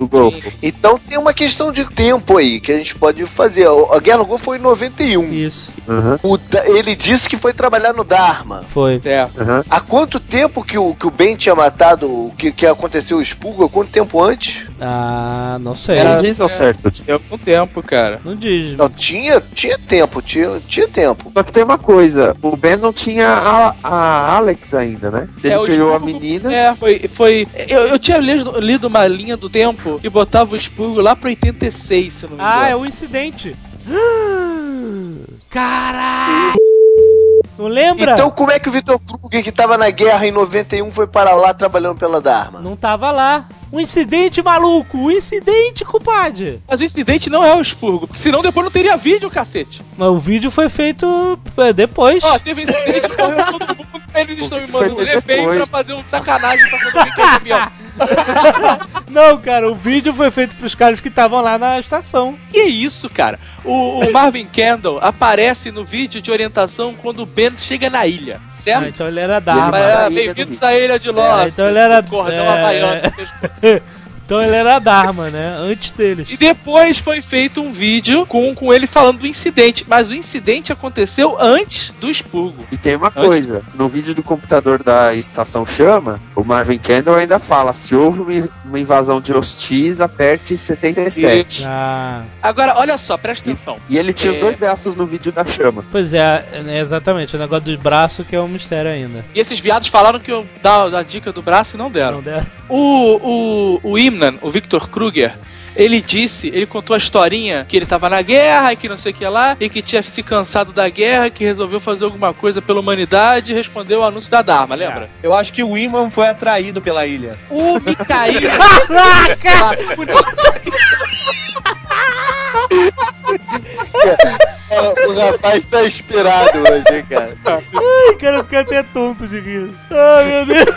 Golfo. Então tem uma questão de tempo aí que a gente pode fazer. A guerra do Golfo foi em 91. Isso. Uhum. O ele disse que foi trabalhar no Dharma. Foi. É. Uhum. Há quanto tempo que o, que o Ben tinha matado, o que, que aconteceu o expurgo? Quanto tempo antes? Ah, não sei. Era- Não diz ao certo. Deu algum tempo, cara. Não diz. Não, tinha, tinha tempo, tinha, tinha tempo. Só que tem uma coisa, o Ben não tinha a, a Alex ainda, né? Se É, ele criou a expurgo- menina, É, foi. foi eu, eu tinha lido, lido uma linha do tempo que botava o expurgo lá pro 86, se eu não me engano. Ah, é o incidente. Caralho! Não lembra? Então como é que o Victor Kruger, que tava na guerra em 91, foi para lá trabalhando pela Dharma? Não tava lá. Um incidente, maluco! Um incidente, compadre! Mas o incidente não é o expurgo, porque senão depois não teria vídeo, cacete. Mas o vídeo foi feito é, depois. Ó, teve incidente, morreu todo mundo, eles estão me mandando e-mail depois. pra fazer um sacanagem pra todo mundo que é. Não, cara, o vídeo foi feito pros caras que estavam lá na estação. Que isso, cara? O, o Marvin Candle aparece no vídeo de orientação quando o Ben chega na ilha, Ah, certo? então ele era é, ilha Bem-vindo do da ilha de Lost. É, então ele era- cordão é. havaiano. Então ele era Dharma, né? Antes deles. E depois foi feito um vídeo com, com ele falando do incidente. Mas o incidente aconteceu antes do expurgo. e tem uma coisa, no vídeo do computador da estação Chama, o Marvin Candle ainda fala, se houve uma- invasão de hostis, aperte 77. Ah, Agora, olha só, presta atenção. E ele tinha os É. dois braços no vídeo da Chama. pois é, é, exatamente. O negócio dos braços que é um mistério ainda. E esses viados falaram que eu dar a dica do braço e não deram. Não deram. O, o, o O Victor Kruger, ele disse, ele contou a historinha que ele tava na guerra e que não sei o que lá, e que tinha se cansado da guerra, que resolveu fazer alguma coisa pela humanidade e respondeu ao anúncio da Dharma, lembra? Eu acho que o Iman foi atraído pela ilha. O Mikhail. o rapaz tá inspirado hoje, hein, cara. Ai, cara, eu fiquei até tonto de rir. Ai, meu Deus.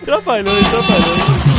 Trapalhões, trapalhões.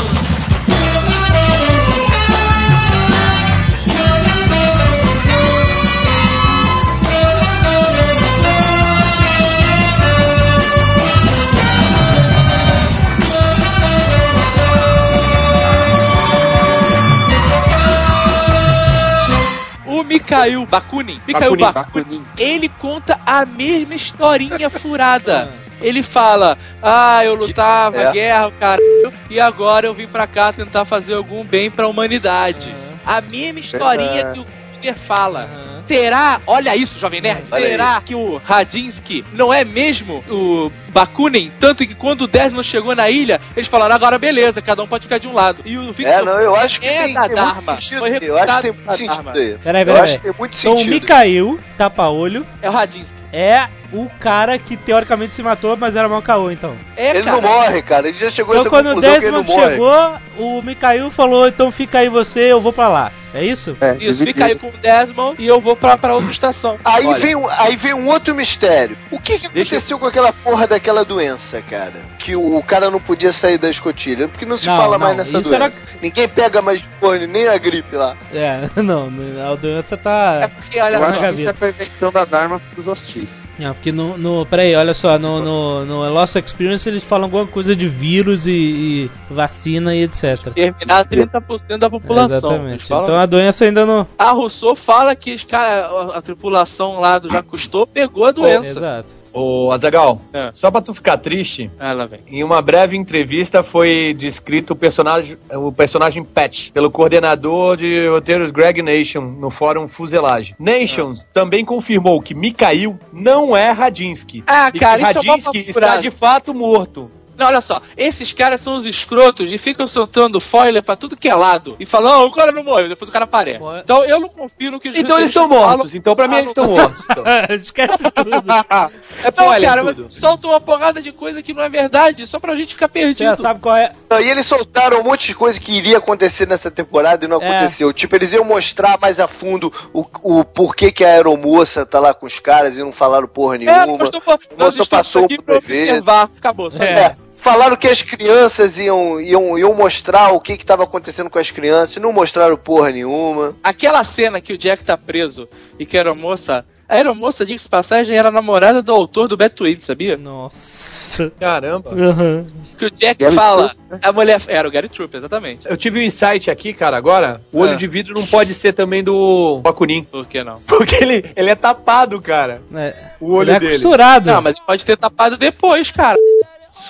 O Mikhail Bakunin. Mikhail Bakunin, Bakunin. Bakunin. Ele conta a mesma historinha furada. Ele fala: Ah, eu lutava É. guerra, caralho, e agora eu vim pra cá tentar fazer algum bem pra humanidade. A mesma historinha Verdade. que o Fala. Será, olha isso, Jovem Nerd, Olha será que o Radinsky não é mesmo o Bakunin? Tanto que quando o Desmond chegou na ilha, eles falaram, agora beleza, cada um pode ficar de um lado. E o Victor É, não, eu acho que é tem, da tem Dharma. muito sentido. Foi Eu acho que tem muito sentido aí. Peraí, Eu peraí, acho que tem muito Então o sentido. Mikhail, tapa-olho, é o Radinsky. é o cara que teoricamente se matou, mas era mau caô, então. É, Ele cara. não morre, cara. Ele já chegou a Então essa quando o conclusão que ele não Desmond morre. chegou, o Mikhail falou, então fica aí você, eu vou pra lá. É isso? É, Isso, dividido. fica aí com o Desmond e eu vou pra, pra outra estação. Aí Olha. vem, um, aí vem um outro mistério. O que, que aconteceu com aquela porra daquela doença, cara? Que o, cara não podia sair da escotilha. Porque não se Não, fala não, mais nessa doença. era- Ninguém pega mais porra, nem a gripe lá. É, não, a doença É tá. porque, olha Eu acho que isso é a prevenção da Dharma pros hostis. Não, porque no, no. Peraí, olha só, no, no, no Lost Experience eles falam alguma coisa de vírus e, e vacina e etc. terminar 30% da população. Exatamente. falam- Então a doença ainda não. A Rousseau fala que a, a tripulação lá do Jacques Cousteau pegou a doença. Exato. Ô, Azagal, É. só pra tu ficar triste, Ah, lá vem. em uma breve entrevista foi descrito o personagem, o personagem Patch pelo coordenador de roteiros Greg Nation no fórum Fuselagem. Nations também confirmou que Mikhail não é Radinsky. Ah, e cara, que é Radinsky está de fato morto. Não, olha só, esses caras são os escrotos e ficam soltando foiler pra tudo que é lado. E falam, não, o cara não morreu, depois o cara aparece. Foiler. Então eu não confio no que os Então eles estão mortos. Então pra mim eles estão mortos. então. Esquece tudo. É Não, spoiler cara, tudo. soltam uma porrada de coisa que não é verdade, só pra gente ficar Você perdido. já sabe qual é. Não, E eles soltaram um monte de coisa que iria acontecer nessa temporada e não É. aconteceu. Tipo, eles iam mostrar mais a fundo o, o porquê que a aeromoça tá lá com os caras e não falaram porra É, nenhuma. moça estamos passou aqui por pra ver. observar. Acabou, só É. É, falaram que as crianças iam, iam, iam mostrar o que que tava acontecendo com as crianças, não mostraram porra nenhuma. Aquela cena que o Jack tá preso e que a aeromoça. A aeromoça, diga-se de passagem, era a namorada do autor do Batwing, sabia? Nossa. Caramba. Uhum. Que o Jack Gary fala. A mulher. Era o Gary Troop, exatamente. Eu tive um insight aqui, cara, agora. O olho Ah. de vidro não pode ser também do Bakunin. Por que não? Porque ele, ele é tapado, cara. É, O olho ele é dele. costurado. Não, mas pode ter tapado depois, cara.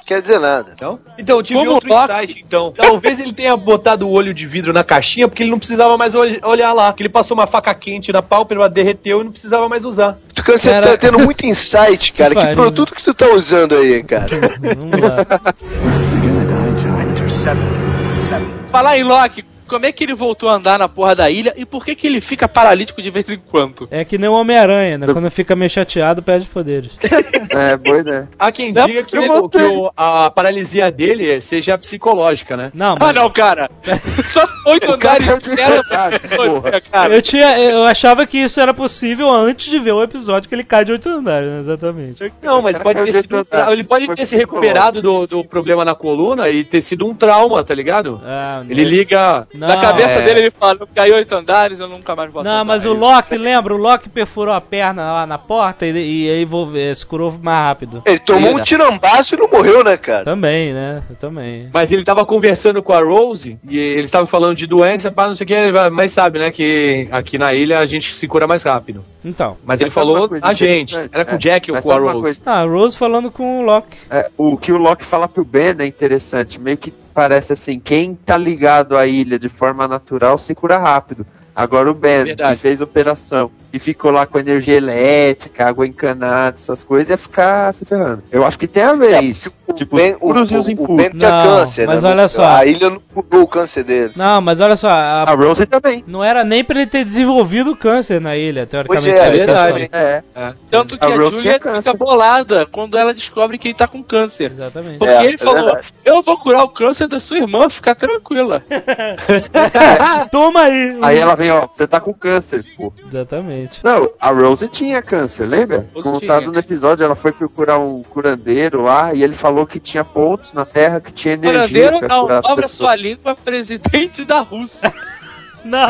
Quer dizer nada. Então, então eu tive Como outro Loki. insight, então. Talvez ele tenha botado o olho de vidro na caixinha porque ele não precisava mais ol- olhar lá. Que ele passou uma faca quente na pálpebra, derreteu e não precisava mais usar. Tu, cara, você tá tendo muito insight, cara. que produto que tu tá usando aí, cara? Vamos lá. Director 7. 7. Falar em Loki, como é que ele voltou a andar na porra da ilha e por que que ele fica paralítico de vez em quando? É que nem o Homem-Aranha, né? Quando fica meio chateado, perde poderes. É, boa ideia. Há quem Não, diga que, o- que o- a paralisia dele seja psicológica, né? Não, Ah, mas não, cara. Só oito andares é de de terra, verdade, porra. cara. eu, tinha, eu achava que isso era possível antes de ver o episódio que ele cai de oito andares, né? Exatamente. Não, mas pode ter sido. Ele pode ter se recuperado do, do problema na coluna e ter sido um trauma, tá ligado? Ah, Ele liga. Não, Na cabeça é. dele ele fala, eu caí oito andares, eu nunca mais posso Não, mas o Loki, lembra? O Loki perfurou a perna lá na porta e, e aí vou, eh, se curou mais rápido. Ele tomou um tirambaço e não morreu, né, cara? Também, né? Também. Mas ele tava conversando com a Rose e eles estavam falando de doença, pá, não sei o que, mas sabe, né, que aqui na ilha a gente se cura mais rápido. Então. Mas ele sabe falou a gente, era com É, o Jack ou com a uma Rose. coisa? Ah, Rose falando com o Loki. É, o que o Loki fala pro Ben é interessante. Meio que parece assim: quem tá ligado à ilha de forma natural se cura rápido. Agora o Ben, Verdade. que fez operação e ficou lá com energia elétrica, água encanada, essas coisas, ia ficar se ferrando. Eu acho que tem a ver isso. O Tipo, Ben, os puros e os o, o impulsos. Ben tinha Não, câncer, mas né? olha só. A ilha não curou o câncer dele. Não, mas olha só, a- A Rose também. não era nem pra ele ter desenvolvido câncer na ilha, teoricamente. Pois é, é verdade. É. Tanto que A a, tinha fica câncer. bolada quando ela descobre que ele tá com câncer. Exatamente. Porque É, ele é falou, verdade. eu vou curar o câncer da sua irmã, fica tranquila. Toma aí! Aí ela vem, ó, você tá com câncer, pô. Exatamente. Não, a Rose tinha câncer, lembra? Contado no episódio, ela foi procurar um curandeiro lá e ele falou que tinha pontos na Terra que tinha energia Curandeiro não, curar as obra pessoas. sua língua, presidente da Rússia. Não,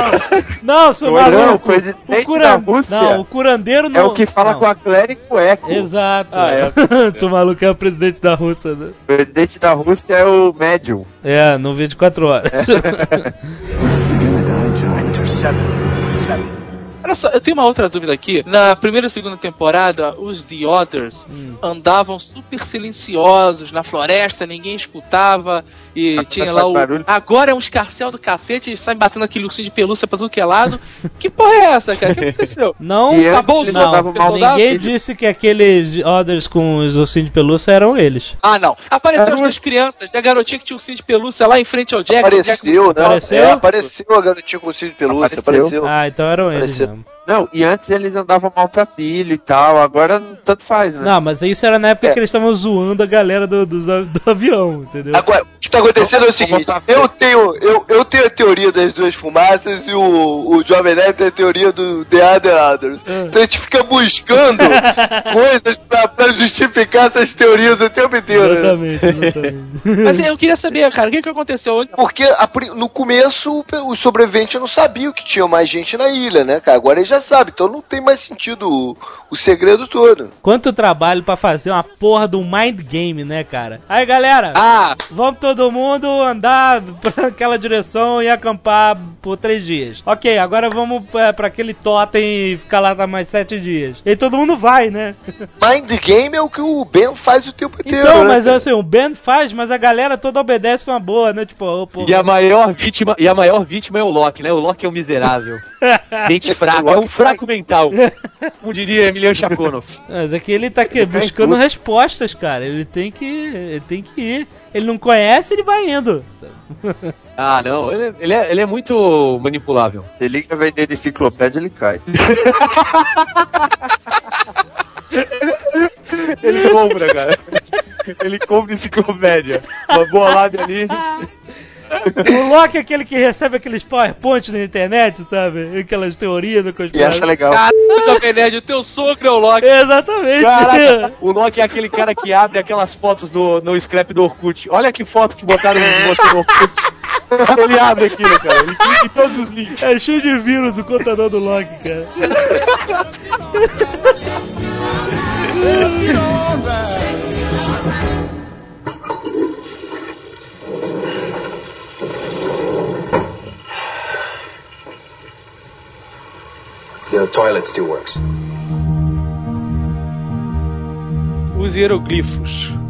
não, seu é maluco. não, presidente o curan- da Rússia. Não, o curandeiro não. É o que fala não. com a Claire e com o Echo. Exato. Ah, é. tu maluco é o presidente da Rússia, né? O presidente da Rússia é o médium. É, no 24 horas. Director 7. 7. Olha só, eu tenho uma outra dúvida aqui. Na primeira e segunda temporada, os The Others Hum. andavam super silenciosos na floresta, ninguém escutava e Agora tinha faz lá o. barulho. Agora é um escarcel do cacete e saem batendo aquele ursinho de pelúcia pra tudo que é lado. que porra é essa, cara? O que aconteceu? Não, E acabou eles não, mal ninguém disse que aqueles others com os ursinhos de pelúcia eram eles. Ah, não. Apareceu as duas crianças, a garotinha que tinha ursinho de pelúcia lá em frente ao Jack. o Jack Apareceu, né? Apareceu? É, apareceu a garotinha com o ursinho de pelúcia, Apareceu. apareceu. Ah, então eram eles mesmo. Não, e antes eles andavam maltrapilho e tal, agora tanto faz, né? Não, mas isso era na época É. que eles estavam zoando a galera do, dos a- do avião, entendeu? Agora, o que tá acontecendo é o seguinte: eu tenho, eu, eu tenho a teoria das duas fumaças e o, o Jovem Nerd tem a teoria do The Other Others. Então a gente fica buscando coisas pra, pra justificar essas teorias o tempo inteiro. né? Exatamente, exatamente. Mas eu queria saber, cara, o que, que aconteceu? Porque a no começo o sobrevivente não sabia que tinha mais gente na ilha, né, cara? Agora ele já sabe, então não tem mais sentido o, o segredo todo. Quanto trabalho pra fazer uma porra do mind game, né, cara? Aí, galera, Ah, vamos todo mundo andar pra aquela direção e acampar por três dias. Ok, agora vamos é, pra aquele totem e ficar lá tá mais sete dias. E todo mundo vai, né? Mind game é o que o Ben faz o tempo inteiro. Então, né, mas cara? assim, o Ben faz, mas a galera toda obedece uma boa, né? Tipo, ô, pô, E a maior vítima, e a maior vítima é o Loki, né? O Loki é um miserável. Mente fraco, é um fraco mental. Como diria Emiliano Chaponov. Mas é que ele tá aqui buscando respostas, cara. Ele tem que. Ele tem que ir. Ele não conhece, ele vai indo. Ah, não, ele, ele é, ele é muito manipulável. Você liga vender enciclopédia, ele cai. Ele compra, cara. Ele compra enciclopédia. Uma boa lábia ali. O Loki é aquele que recebe aqueles PowerPoint na internet, sabe? Aquelas teorias do E acha conspiração. legal. Jovem Nerd, o teu sogro é o Loki. Exatamente. Caraca, o Loki é aquele cara que abre aquelas fotos no, no scrap do Orkut. Olha que foto que botaram de você no Orkut. Ele abre aquilo, cara. Ele clica em todos os links. É cheio de vírus o contador do Loki, cara. The toilet still works. Os hieroglifos.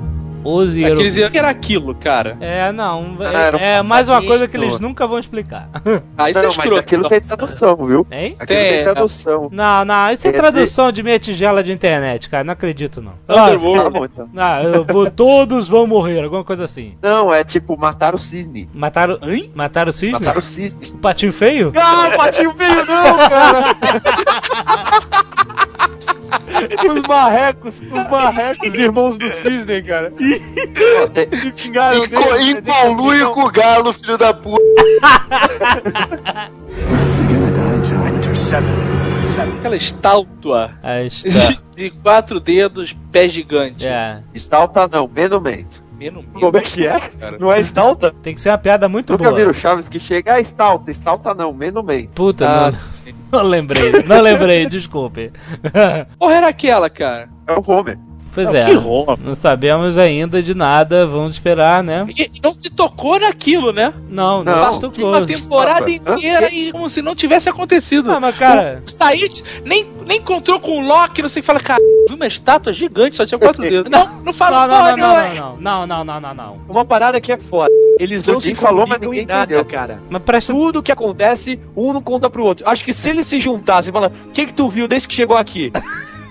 Os Aqueles hieroglifos. O que era aquilo, cara? É, não. Ah, um É, é mais uma coisa que eles nunca vão explicar. Ah, isso não, é mas escroto. aquilo tem tradução, viu? Hein? Aquilo Tem, tem tradução. Não, não, isso é Quer tradução de meia tigela de internet, cara. Não acredito, não. Underworld. Tá bom, então. Ah, eu vou- todos vão morrer, alguma coisa assim. Não, é tipo matar o cisne. Mataram. Mataram o cisne? Matar o cisne. O patinho feio? Ah, patinho feio não, cara. Os marrecos, os marrecos, irmãos do cisne, cara. Pingaram E, co- e que conluio eles com o galo, filho da puta. Aquela estátua de quatro dedos, pé gigante. É. Estalta não, menumento. Menos Como é que é? cara. Não é estalta? Tem que ser uma piada muito Nunca boa. viram Chaves que chega, ah, estalta, estalta não, menumento. Puta, Ah, não, não lembrei, não lembrei, desculpe. Porra, era aquela, cara. É o Homer. Pois Não, é, que não sabemos ainda de nada, vamos esperar, né? E não se tocou naquilo, né? Não, não, Não, se Passou tocou. uma temporada Hã? inteira e como se não tivesse acontecido. Ah, mas cara, O Said nem, nem encontrou com o Loki, não sei, fala, cara, vi uma estátua gigante, só tinha quatro dedos. Não, não fala não, porra não, não, não, não, não, não, não, não. Uma parada que é foda. Eles não se falou, mas ninguém nada, entendeu. cara. Mas presta Tudo que acontece, um não conta pro outro. Acho que se eles se juntassem e falar, o que que tu viu desde que chegou aqui?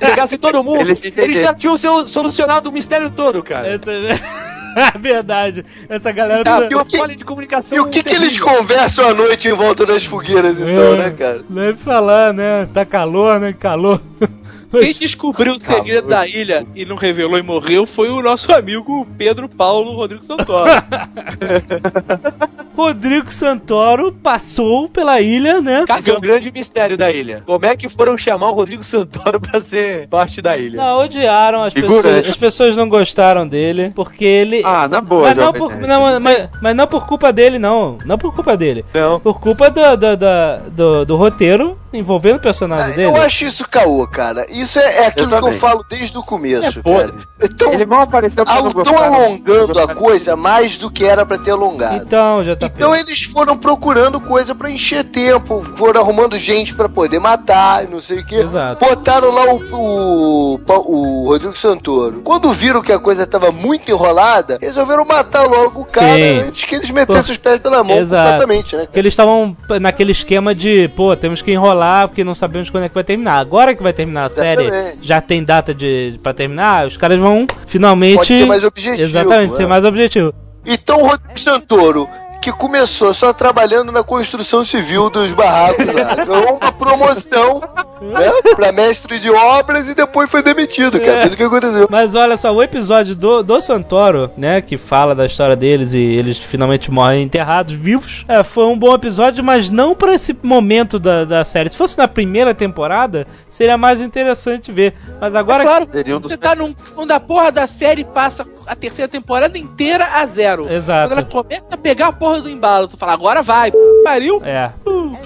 Pegassem todo mundo, Eles eles, já tinham seu- solucionado o mistério todo, cara. Essa... É verdade. Essa galera Tá, o que- falha de comunicação. E o que, que eles conversam à noite em volta das fogueiras, então, É. né, cara? Deve falar, né? Tá calor, né? Calor. Quem descobriu o segredo da ilha e não revelou e morreu foi o nosso amigo Pedro Paulo Rodrigo Santoro. Rodrigo Santoro passou pela ilha, né? Esse é um grande mistério da ilha. Como é que foram chamar o Rodrigo Santoro pra ser parte da ilha? Não, odiaram, as Figurante. pessoas, as pessoas não gostaram dele, porque ele... Ah, na boa, mas, não por, não, mas, mas não por culpa dele, não. Não por culpa dele. Não. Por culpa do, do, do, do- do roteiro envolvendo o personagem dele. Eu acho isso caô, cara. Isso é, é aquilo que eu falo desde o começo, É. Então, Ele mal apareceu estão alongando a coisa mais do que era pra ter alongado. Então, já tá Então eles foram procurando coisa pra encher tempo, foram arrumando gente pra poder matar, e não sei o que. Exato. Botaram lá o, o, o Rodrigo Santoro. Quando viram que a coisa tava muito enrolada, resolveram matar logo o cara Sim. antes que eles metessem os pés pela mão Exato. completamente, né? Porque eles estavam naquele esquema de, pô, temos que enrolar porque não sabemos quando é que vai terminar. Agora que vai terminar a série, Exatamente. já tem data de para terminar, os caras vão finalmente Pode ser mais objetivo. Exatamente, é. ser mais objetivo. Então o Rodrigo Santoro, que começou só trabalhando na construção civil dos barracos lá. Uma promoção né, pra mestre de obras e depois foi demitido, cara. É. Isso que aconteceu. Mas olha só, o episódio do, do Santoro, né, que fala da história deles e eles finalmente morrem enterrados, vivos, é, foi um bom episódio, mas não pra esse momento da, da série. Se fosse na primeira temporada, seria mais interessante ver. Mas agora... É claro, Seria um dos você tá num quando a porra da série passa a terceira temporada inteira a zero. Exato. Quando ela começa a pegar a porra do embalo, tu fala, agora vai, pariu. É.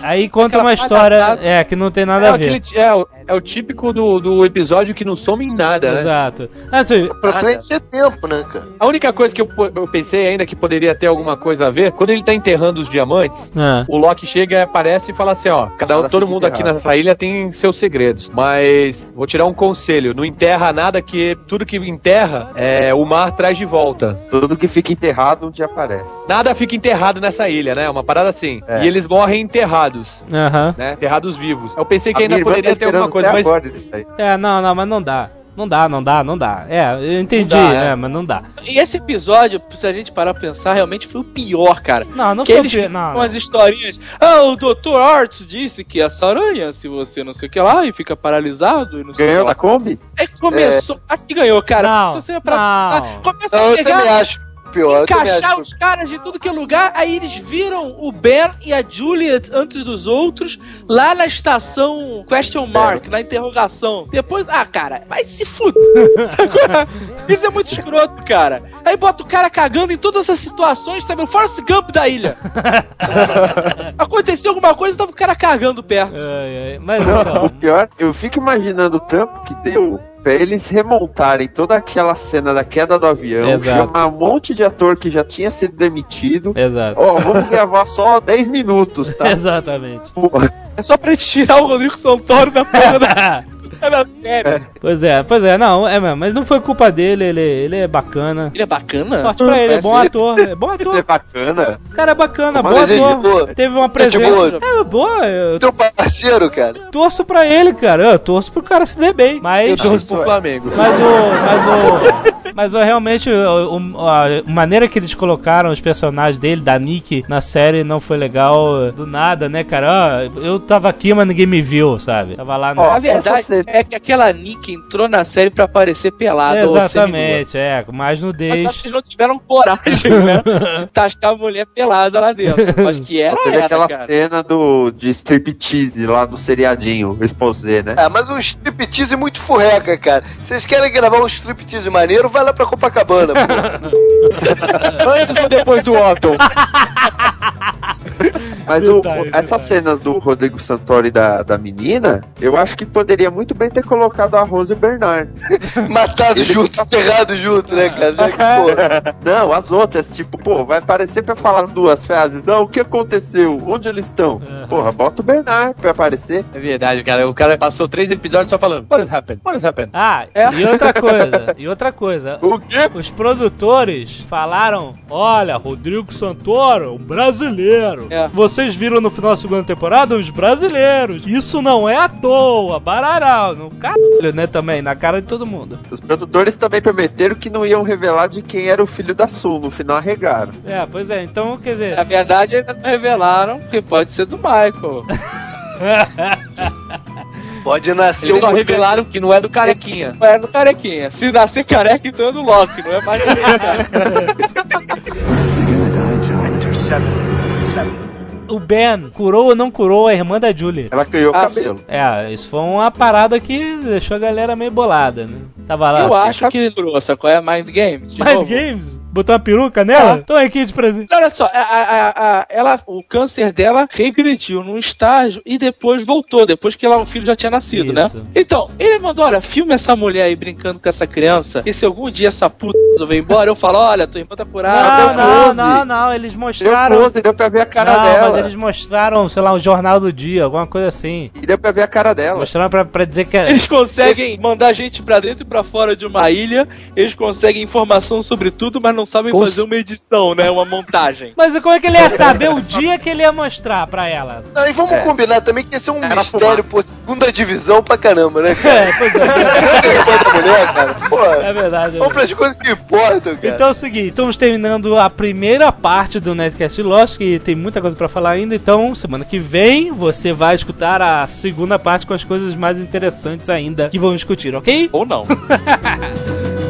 Aí conta Aquela uma história é, que não tem É, nada a ver. aquele, é, é o típico do, do episódio que não some em nada, né? Exato. Assim, Pra preencher tempo, né, cara? A única coisa que eu, eu pensei ainda que poderia ter alguma coisa a ver, quando ele tá enterrando os diamantes, ah, o Loki chega, aparece e fala assim, ó, cada um, todo mundo aqui nessa ilha tem seus segredos, mas vou tirar um conselho, não enterra nada que tudo que enterra, é, o mar traz de volta. Tudo que fica enterrado um dia aparece. Nada fica enterrado nessa ilha, né? Uma parada assim. É. E eles morrem enterrados, Aham. né? Enterrados vivos. Eu pensei que A ainda irmã poderia tá ter alguma coisa, mas. É, não, não, mas não dá. Não dá, não dá, não dá. É, eu entendi, dá, né? é. Mas não dá. E esse episódio, se a gente parar pra pensar, realmente foi o pior, cara. Não, não que foi eles o pi- ficam não, com as historinhas. Ah, o Dr. Arts disse que essa aranha, se você não sei o que lá, e fica paralisado e não sei o Ganhou da. Kombi? Aí começou. Aqui ganhou, cara. Não, se você parar pra não. pensar, começa Não, a eu também acho pior. Encaixar os caras de tudo que é lugar, aí eles viram o Ben e a Juliet antes dos outros lá na estação Question Mark, na interrogação. Depois, ah, cara, vai se fuder. Isso é muito escroto, cara. Aí bota o cara cagando em todas essas situações, sabe? O Forrest Gump da ilha. Aconteceu alguma coisa, tava o cara cagando perto. Ai, ai, Mas O então. pior, eu fico imaginando o tempo que deu eles remontarem toda aquela cena da queda do avião, Exato. chamar um monte de ator que já tinha sido demitido. Exato. Ó, vamos gravar só 10 minutos, tá? Exatamente. Porra. É só pra gente tirar o Rodrigo Santoro da porra da, da série. Pois é, pois é, não, é mesmo, mas não foi culpa dele, ele, ele é bacana. Ele é bacana? Sorte pra ele, é bom ator, é bom Isso é ator. bacana. O cara é bacana, bom ele ator. Teve uma Gente presença. boa. É boa, eu Teu parceiro, cara. torço pra ele, cara. Eu torço pro cara se der bem. Mas. eu torço isso pro é. Flamengo. Mas o. Mas o. Mas o, realmente, o, o- a maneira que eles colocaram os personagens dele, da Nick, na série não foi legal do nada, né, cara? Ó, eu tava aqui, mas ninguém me viu, sabe? Tava lá no. Ó, A verdade é que aquela Nick entrou na série pra aparecer pelada. Exatamente, é, mais Mas nudez. acho que eles não tiveram coragem, né? De tascar a mulher pelada lá dentro. Mas que era, Teve aquela cara. cena do, de striptease lá do seriadinho, o Exposé, né? É, mas um striptease muito furreca, cara. Vocês querem gravar um striptease maneiro? Vai lá pra Copacabana, pô. Antes ou depois do Otto? Mas o- Detalhe, essas detalhe. cenas do Rodrigo Santoro e da, da menina, eu acho que poderia muito bem ter colocado a Rose Bernard. Matado junto, enterrado junto, né, cara? Não, as outras, tipo, pô, vai aparecer pra falar duas frases. Ah, o que aconteceu? Onde eles estão? Porra, bota o Bernard pra aparecer. É verdade, cara. O cara passou três episódios só falando, what has happened? What happened? Ah, É. e outra coisa, e outra coisa. O quê? Os produtores falaram: Olha, Rodrigo Santoro, um brasileiro. É. Vocês viram no final da segunda temporada os brasileiros. Isso não é à toa, bararau. No caralho, né? Também, na cara de todo mundo. Os produtores também prometeram que não iam revelar de quem era o filho da Sul. No final arregaram. É, pois é, então, quer dizer. Na verdade, ainda não revelaram que pode ser do Michael. pode nascer Eles só revelaram que não é do carequinha. Não é do carequinha. Se nascer careca, então é do Loki, não é mais do seven. O Ben curou ou não curou a irmã da Julie? Ela ganhou o Ah, cabelo. É, isso foi uma parada que deixou a galera meio bolada, né? Tava lá. Eu acho que ele durou, sacou? É Mind Games. de Mind novo. Games? Botou uma peruca nela? Ah. Então aqui de presente. Não, olha só, a- a- a- ela, o câncer dela regrediu num estágio e depois voltou, depois que ela, o filho já tinha nascido, né? Isso. Então, ele mandou, olha, filme essa mulher aí brincando com essa criança, e se algum dia essa puta resolver embora, eu falo, olha, tua irmã tá curada. Não, deu não, close. não, não, eles Deu mostraram. close, deu pra ver a cara não, dela. mas eles mostraram, sei lá, um jornal do dia, alguma coisa assim. E deu pra ver a cara dela. Mostraram pra, pra dizer que é. Eles conseguem mandar gente pra dentro e pra fora de uma ilha, eles conseguem informação sobre tudo, mas não não sabem Cons- fazer uma edição, né? Uma montagem. Mas como é que ele ia saber o dia que ele ia mostrar pra ela? Não, e vamos É. combinar também que esse é um Era mistério, pô, segunda divisão pra caramba, né, cara? É, pois é. Mulher, cara. Pô, É verdade. é vamos pras coisas que importam, cara. Então é o seguinte, estamos terminando a primeira parte do Nerdcast Lost, que tem muita coisa pra falar ainda, então semana que vem você vai escutar a segunda parte com as coisas mais interessantes ainda que vamos discutir, ok? Ou não.